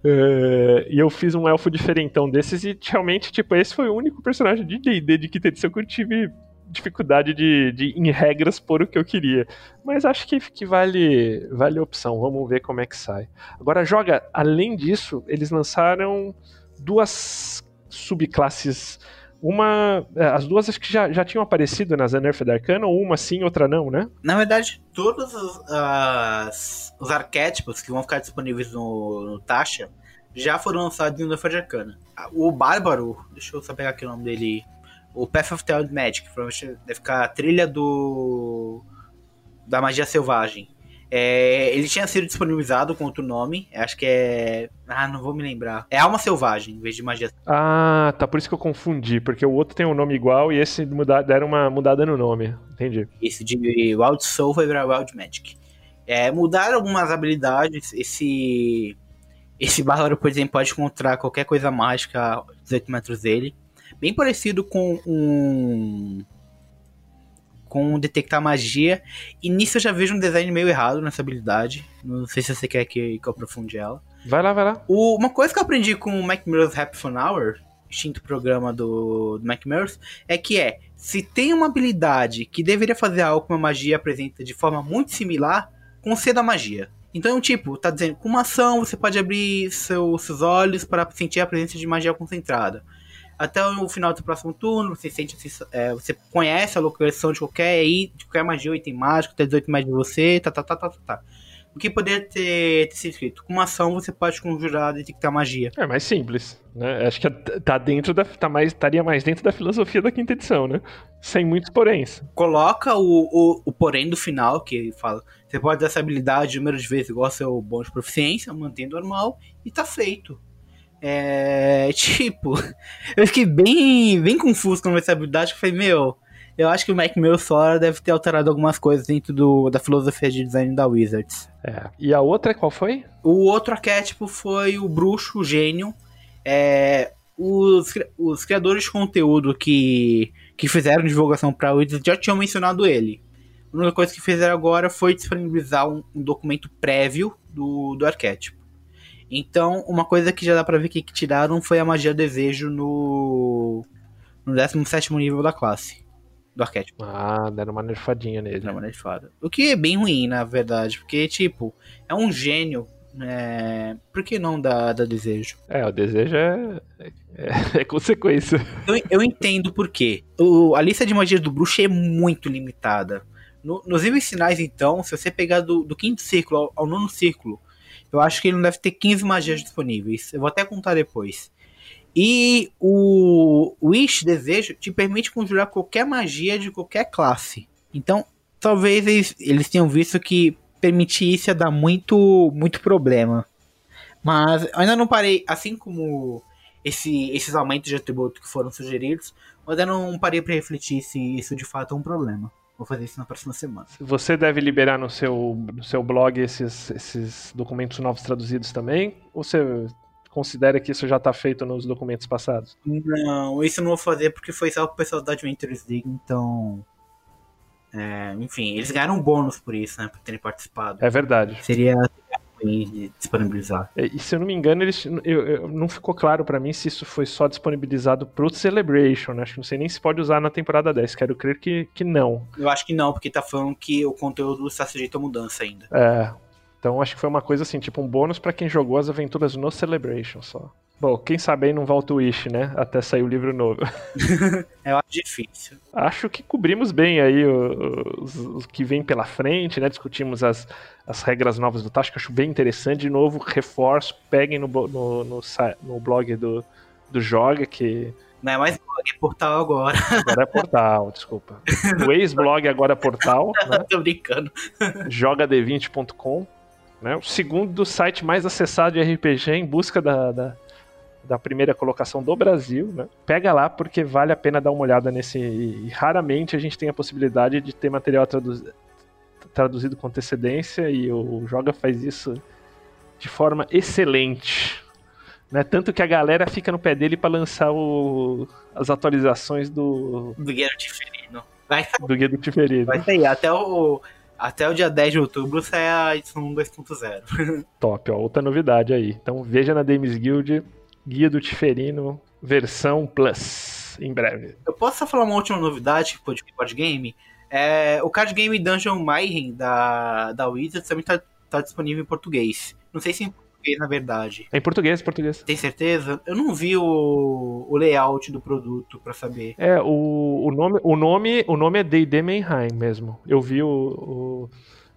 É, e eu fiz um elfo diferentão desses e realmente, tipo, esse foi o único personagem de D&D de quinta edição que eu tive dificuldade de, de, em regras, pôr o que eu queria. Mas acho que, que vale, vale a opção. Vamos ver como é que sai. Agora, joga, além disso, eles lançaram duas subclasses. Uma. É, as duas acho que já, já tinham aparecido nas Unearthed Arcana, ou uma sim, outra não, né? Na verdade, todos os, os arquétipos que vão ficar disponíveis no, no Tasha já foram lançados em Unearthed Arcana. O Bárbaro, deixa eu só pegar aqui o nome dele o Path of the Magic, provavelmente deve ficar a trilha do da magia selvagem. É, ele tinha sido disponibilizado com outro nome, acho que é. Ah, não vou me lembrar. É Alma Selvagem, em vez de Magia. Ah, tá, por isso que eu confundi, porque o outro tem um nome igual e esse muda, deram uma mudada no nome. Entendi. Esse de Wild Soul foi virar Wild Magic. É, mudaram algumas habilidades. Esse. Esse bárbaro, por exemplo, pode encontrar qualquer coisa mágica a 18 metros dele. Bem parecido com um com detectar magia. E nisso eu já vejo um design meio errado nessa habilidade. Não sei se você quer que, que eu aprofunde ela. Vai lá, vai lá. O, uma coisa que eu aprendi com o Mac Mirror's Happy Fun Hour, extinto programa do, do Mac Mirrors, é que é, se tem uma habilidade que deveria fazer algo que uma magia apresenta de forma muito similar, conceda a magia. Então, tipo, tá dizendo, com uma ação você pode abrir seu, seus olhos para sentir a presença de magia concentrada até o final do próximo turno, você sente é, você conhece a localização de qualquer de qualquer magia item mágico, tem 18 mais de você, tá, tá, tá, tá, tá. O que poderia ter, ter sido escrito? Com uma ação você pode conjurar detectar magia. É mais simples, né? Acho que tá dentro da. Tá mais, estaria mais dentro da filosofia da quinta edição, né? Sem muitos poréns. Coloca o, o, o porém do final, que fala. Você pode dar essa habilidade número de vezes igual ao seu bônus de proficiência, mantém normal, e tá feito. É. Tipo, eu fiquei bem, bem confuso com essa habilidade. Eu falei, meu, eu acho que o Mac Mill Sora deve ter alterado algumas coisas dentro do, da filosofia de design da Wizards. É. E a outra qual foi? O outro arquétipo foi o bruxo, o gênio. É, os, os criadores de conteúdo que, que fizeram divulgação para Wizards já tinham mencionado ele. A única coisa que fizeram agora foi disponibilizar um, um documento prévio do, do arquétipo. Então, uma coisa que já dá pra ver que tiraram foi a magia desejo no, no 17 nível da classe. Do arquétipo. Ah, deram uma nerfadinha nele. Deram uma nerfada. O que é bem ruim, na verdade, porque, tipo, é um gênio. É... Por que não dá, dá desejo? É, o desejo é, é, é consequência. Eu, eu entendo por quê. O, a lista de magias do bruxo é muito limitada. No, nos níveis sinais, então, se você pegar do, do quinto círculo ao, ao nono círculo, eu acho que ele não deve ter 15 magias disponíveis. Eu vou até contar depois. E o Wish Desejo te permite conjurar qualquer magia de qualquer classe. Então, talvez eles, eles tenham visto que permitir isso ia dar muito, muito problema. Mas ainda não parei, assim como esse, esses aumentos de atributo que foram sugeridos, eu ainda não parei para refletir se isso de fato é um problema. Vou fazer isso na próxima semana. Você deve liberar no seu, no seu blog esses, esses documentos novos traduzidos também? Ou você considera que isso já está feito nos documentos passados? Não, isso eu não vou fazer porque foi só o pessoal da Adventures League, então. É, enfim, eles ganharam um bônus por isso, né? Por terem participado. É verdade. Seria e disponibilizar. É, e se eu não me engano, eles, eu, eu não ficou claro para mim se isso foi só disponibilizado pro Celebration. Né? Acho que não sei nem se pode usar na temporada 10. Quero crer que, que não. Eu acho que não, porque tá falando que o conteúdo está sujeito a mudança ainda. É. Então acho que foi uma coisa assim, tipo um bônus para quem jogou as aventuras no Celebration só. Bom, quem sabe aí não volta o Wish, né? Até sair o livro novo. Eu acho difícil. Acho que cobrimos bem aí o, o, o, que vem pela frente, né? Discutimos as, as regras novas do Tático, acho bem interessante. De novo, reforço, peguem no, no, no, no blog do, do Joga, que não é mais blog, é portal agora. Agora é portal, desculpa. O ex-blog agora é portal. Né? Tô brincando. Jogadv20.com. Né? O segundo site mais acessado de RPG em busca da, da, da primeira colocação do Brasil, né? Pega lá porque vale a pena dar uma olhada nesse. E raramente a gente tem a possibilidade de ter material traduzido, traduzido com antecedência e o Joga faz isso de forma excelente. Né? Tanto que a galera fica no pé dele para lançar o, as atualizações do. Do Guia do Tiferino. Vai sair. Do Guia do Tiferino. Vai sair. Até o, até o dia 10 de outubro sai a edição 2.0. Top, ó, outra novidade aí. Então veja na Games Guild Guia do Tiferino, versão Plus, em breve. Eu posso só falar uma última novidade que de card game? É, o card game Dungeon Mayhem da, da Wizards também está tá disponível em português. Não sei se em português, na verdade. É em português, português. Tem certeza? Eu não vi o, o layout do produto para saber. É, o, o, nome, o, nome, o nome é D&D Mayhem mesmo. Eu vi o... o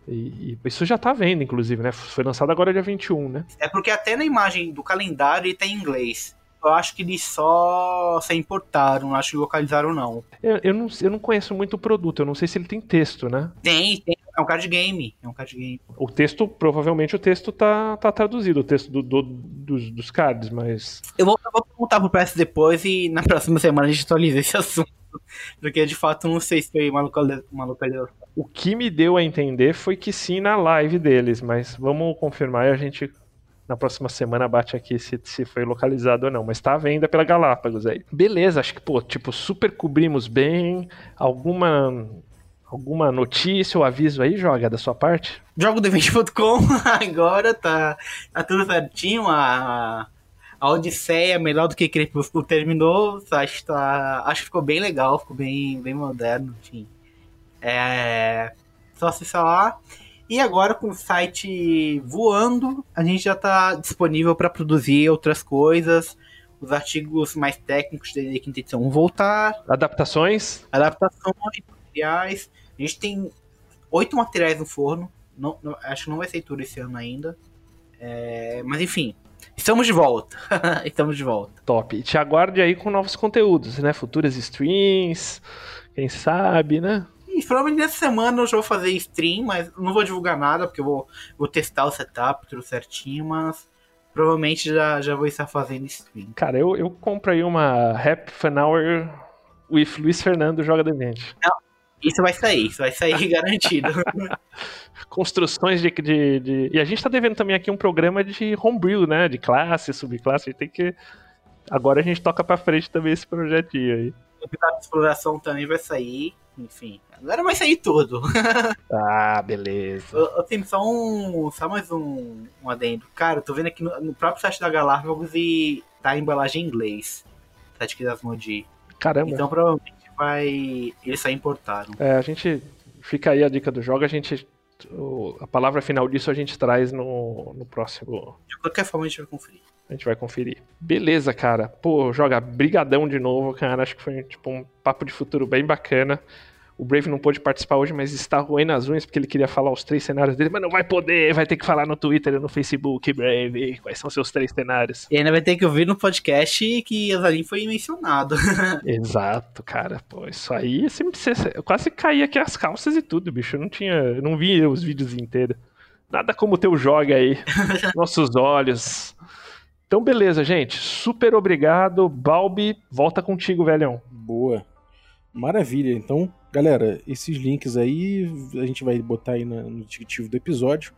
e, e, isso já tá vendo, inclusive, né? Foi lançado agora dia 21, né? É porque até na imagem do calendário ele tá em inglês. Eu acho que eles só se importaram, não acho que localizaram, não. Eu, eu, não. eu não conheço muito o produto, eu não sei se ele tem texto, né? Tem, tem é um card game. É um card game. O texto, provavelmente o texto tá, tá traduzido, o texto do, do- dos, dos cards, mas. Eu vou, eu vou perguntar pro PS depois e na próxima semana a gente atualiza esse assunto. Porque de fato não sei se foi uma local- uma localização. O que me deu a entender foi que sim na live deles, mas vamos confirmar e a gente na próxima semana bate aqui se, se foi localizado ou não. Mas tá à venda pela Galápagos aí. Beleza, acho que, pô, tipo, super cobrimos bem. Alguma. Alguma notícia ou aviso aí, joga da sua parte? Jogo do evento.com agora tá, tá tudo certinho. A, a Odisseia, melhor do que Crepúsculo, terminou. Acho que, tá, acho que ficou bem legal, ficou bem, bem moderno. Enfim. É, só acessar lá. E agora com o site voando, a gente já está disponível para produzir outras coisas. Os artigos mais técnicos da quinta edição vão voltar. Adaptações? Adaptações, materiais. A gente tem oito materiais no forno. Não, não- acho que não vai ser tudo esse ano ainda. É, mas enfim, estamos de volta. estamos de volta. Top. E te aguarde aí com novos conteúdos, né? Futuras streams, quem sabe, né? E provavelmente nessa semana eu já vou fazer stream, mas não vou divulgar nada, porque eu vou, vou testar o setup, tudo certinho, mas provavelmente já, já vou estar fazendo stream. Cara, eu, eu compro aí uma Happy Fan Hour with Luiz Fernando Joga Demente. Isso vai sair, isso vai sair garantido. Construções de, de, de- E a gente tá devendo também aqui um programa de homebrew, né? De classe, subclasse. A gente tem que. Agora a gente toca pra frente também esse projetinho aí. o episódio de exploração também vai sair, enfim. Agora vai sair tudo. Ah, beleza. Tenho só um. Só mais um, um adendo. Cara, eu tô vendo aqui no, no próprio site da Galápagos e tá a embalagem em inglês. Site aqui das Modi. Caramba. Então provavelmente vai. Eles só importaram. É, a gente. Fica aí a dica do jogo. A gente. o- A palavra final disso a gente traz no, no próximo. De qualquer forma a gente vai conferir. A gente vai conferir. Beleza, cara. Pô, joga brigadão de novo, cara. Acho que foi tipo um papo de futuro bem bacana. O Brave não pôde participar hoje, mas está roendo as unhas porque ele queria falar os três cenários dele, mas não vai poder, vai ter que falar no Twitter e no Facebook, Brave. Quais são seus três cenários? E ainda vai ter que ouvir no podcast que Azalim foi mencionado. Exato, cara. Pô, isso aí sempre, eu quase caí aqui as calças e tudo, bicho. Eu não tinha. Eu não vi os vídeos inteiros. Nada como o teu joga aí. Nossos olhos. Então, beleza, gente. Super obrigado. Balbi, volta contigo, velhão. Boa. Maravilha. Então, galera, esses links aí a gente vai botar aí no descritivo do episódio.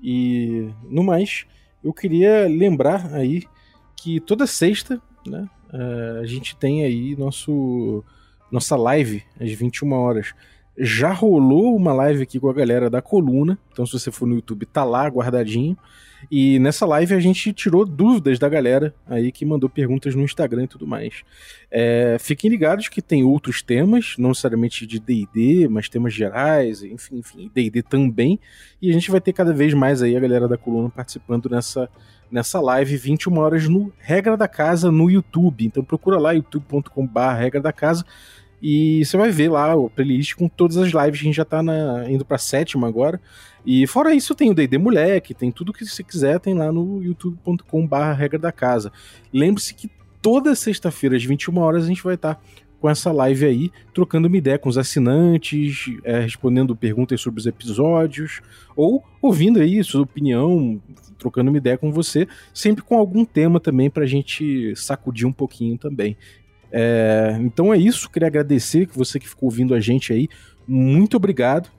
E no mais, eu queria lembrar aí que toda sexta, né, eh, a gente tem aí nosso nossa live às 21 horas. Já rolou uma live aqui com a galera da Coluna, então se você for no YouTube tá lá guardadinho. E nessa live a gente tirou dúvidas da galera aí que mandou perguntas no Instagram e tudo mais. É, fiquem ligados que tem outros temas, não necessariamente de D&D, mas temas gerais, enfim, enfim, D&D também. E a gente vai ter cada vez mais aí a galera da coluna participando nessa, nessa live 21 horas no Regra da Casa no YouTube. Então procura lá youtube.com.br Regra da Casa e você vai ver lá o playlist com todas as lives. A gente já tá na- indo pra sétima agora. E fora isso, tem o D&D Moleque, tem tudo que você quiser, tem lá no youtube.com.br Regra da Casa. Lembre-se que toda sexta-feira, às 21 horas, a gente vai estar com essa live aí, trocando uma ideia com os assinantes, é, respondendo perguntas sobre os episódios, ou ouvindo aí sua opinião, trocando uma ideia com você, sempre com algum tema também pra gente sacudir um pouquinho também. É, então é isso, queria agradecer que você que ficou ouvindo a gente aí, muito obrigado.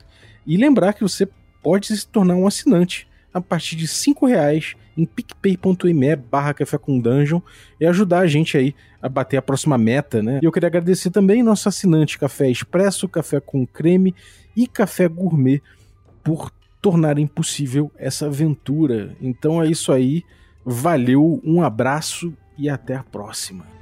E lembrar que você pode se tornar um assinante a partir de R$ reais em picpay.me barra café com dungeon e ajudar a gente aí a bater a próxima meta, né? E eu queria agradecer também nosso assinante Café Expresso, Café com Creme e Café Gourmet por tornarem possível essa aventura. Então é isso aí, valeu, um abraço e até a próxima.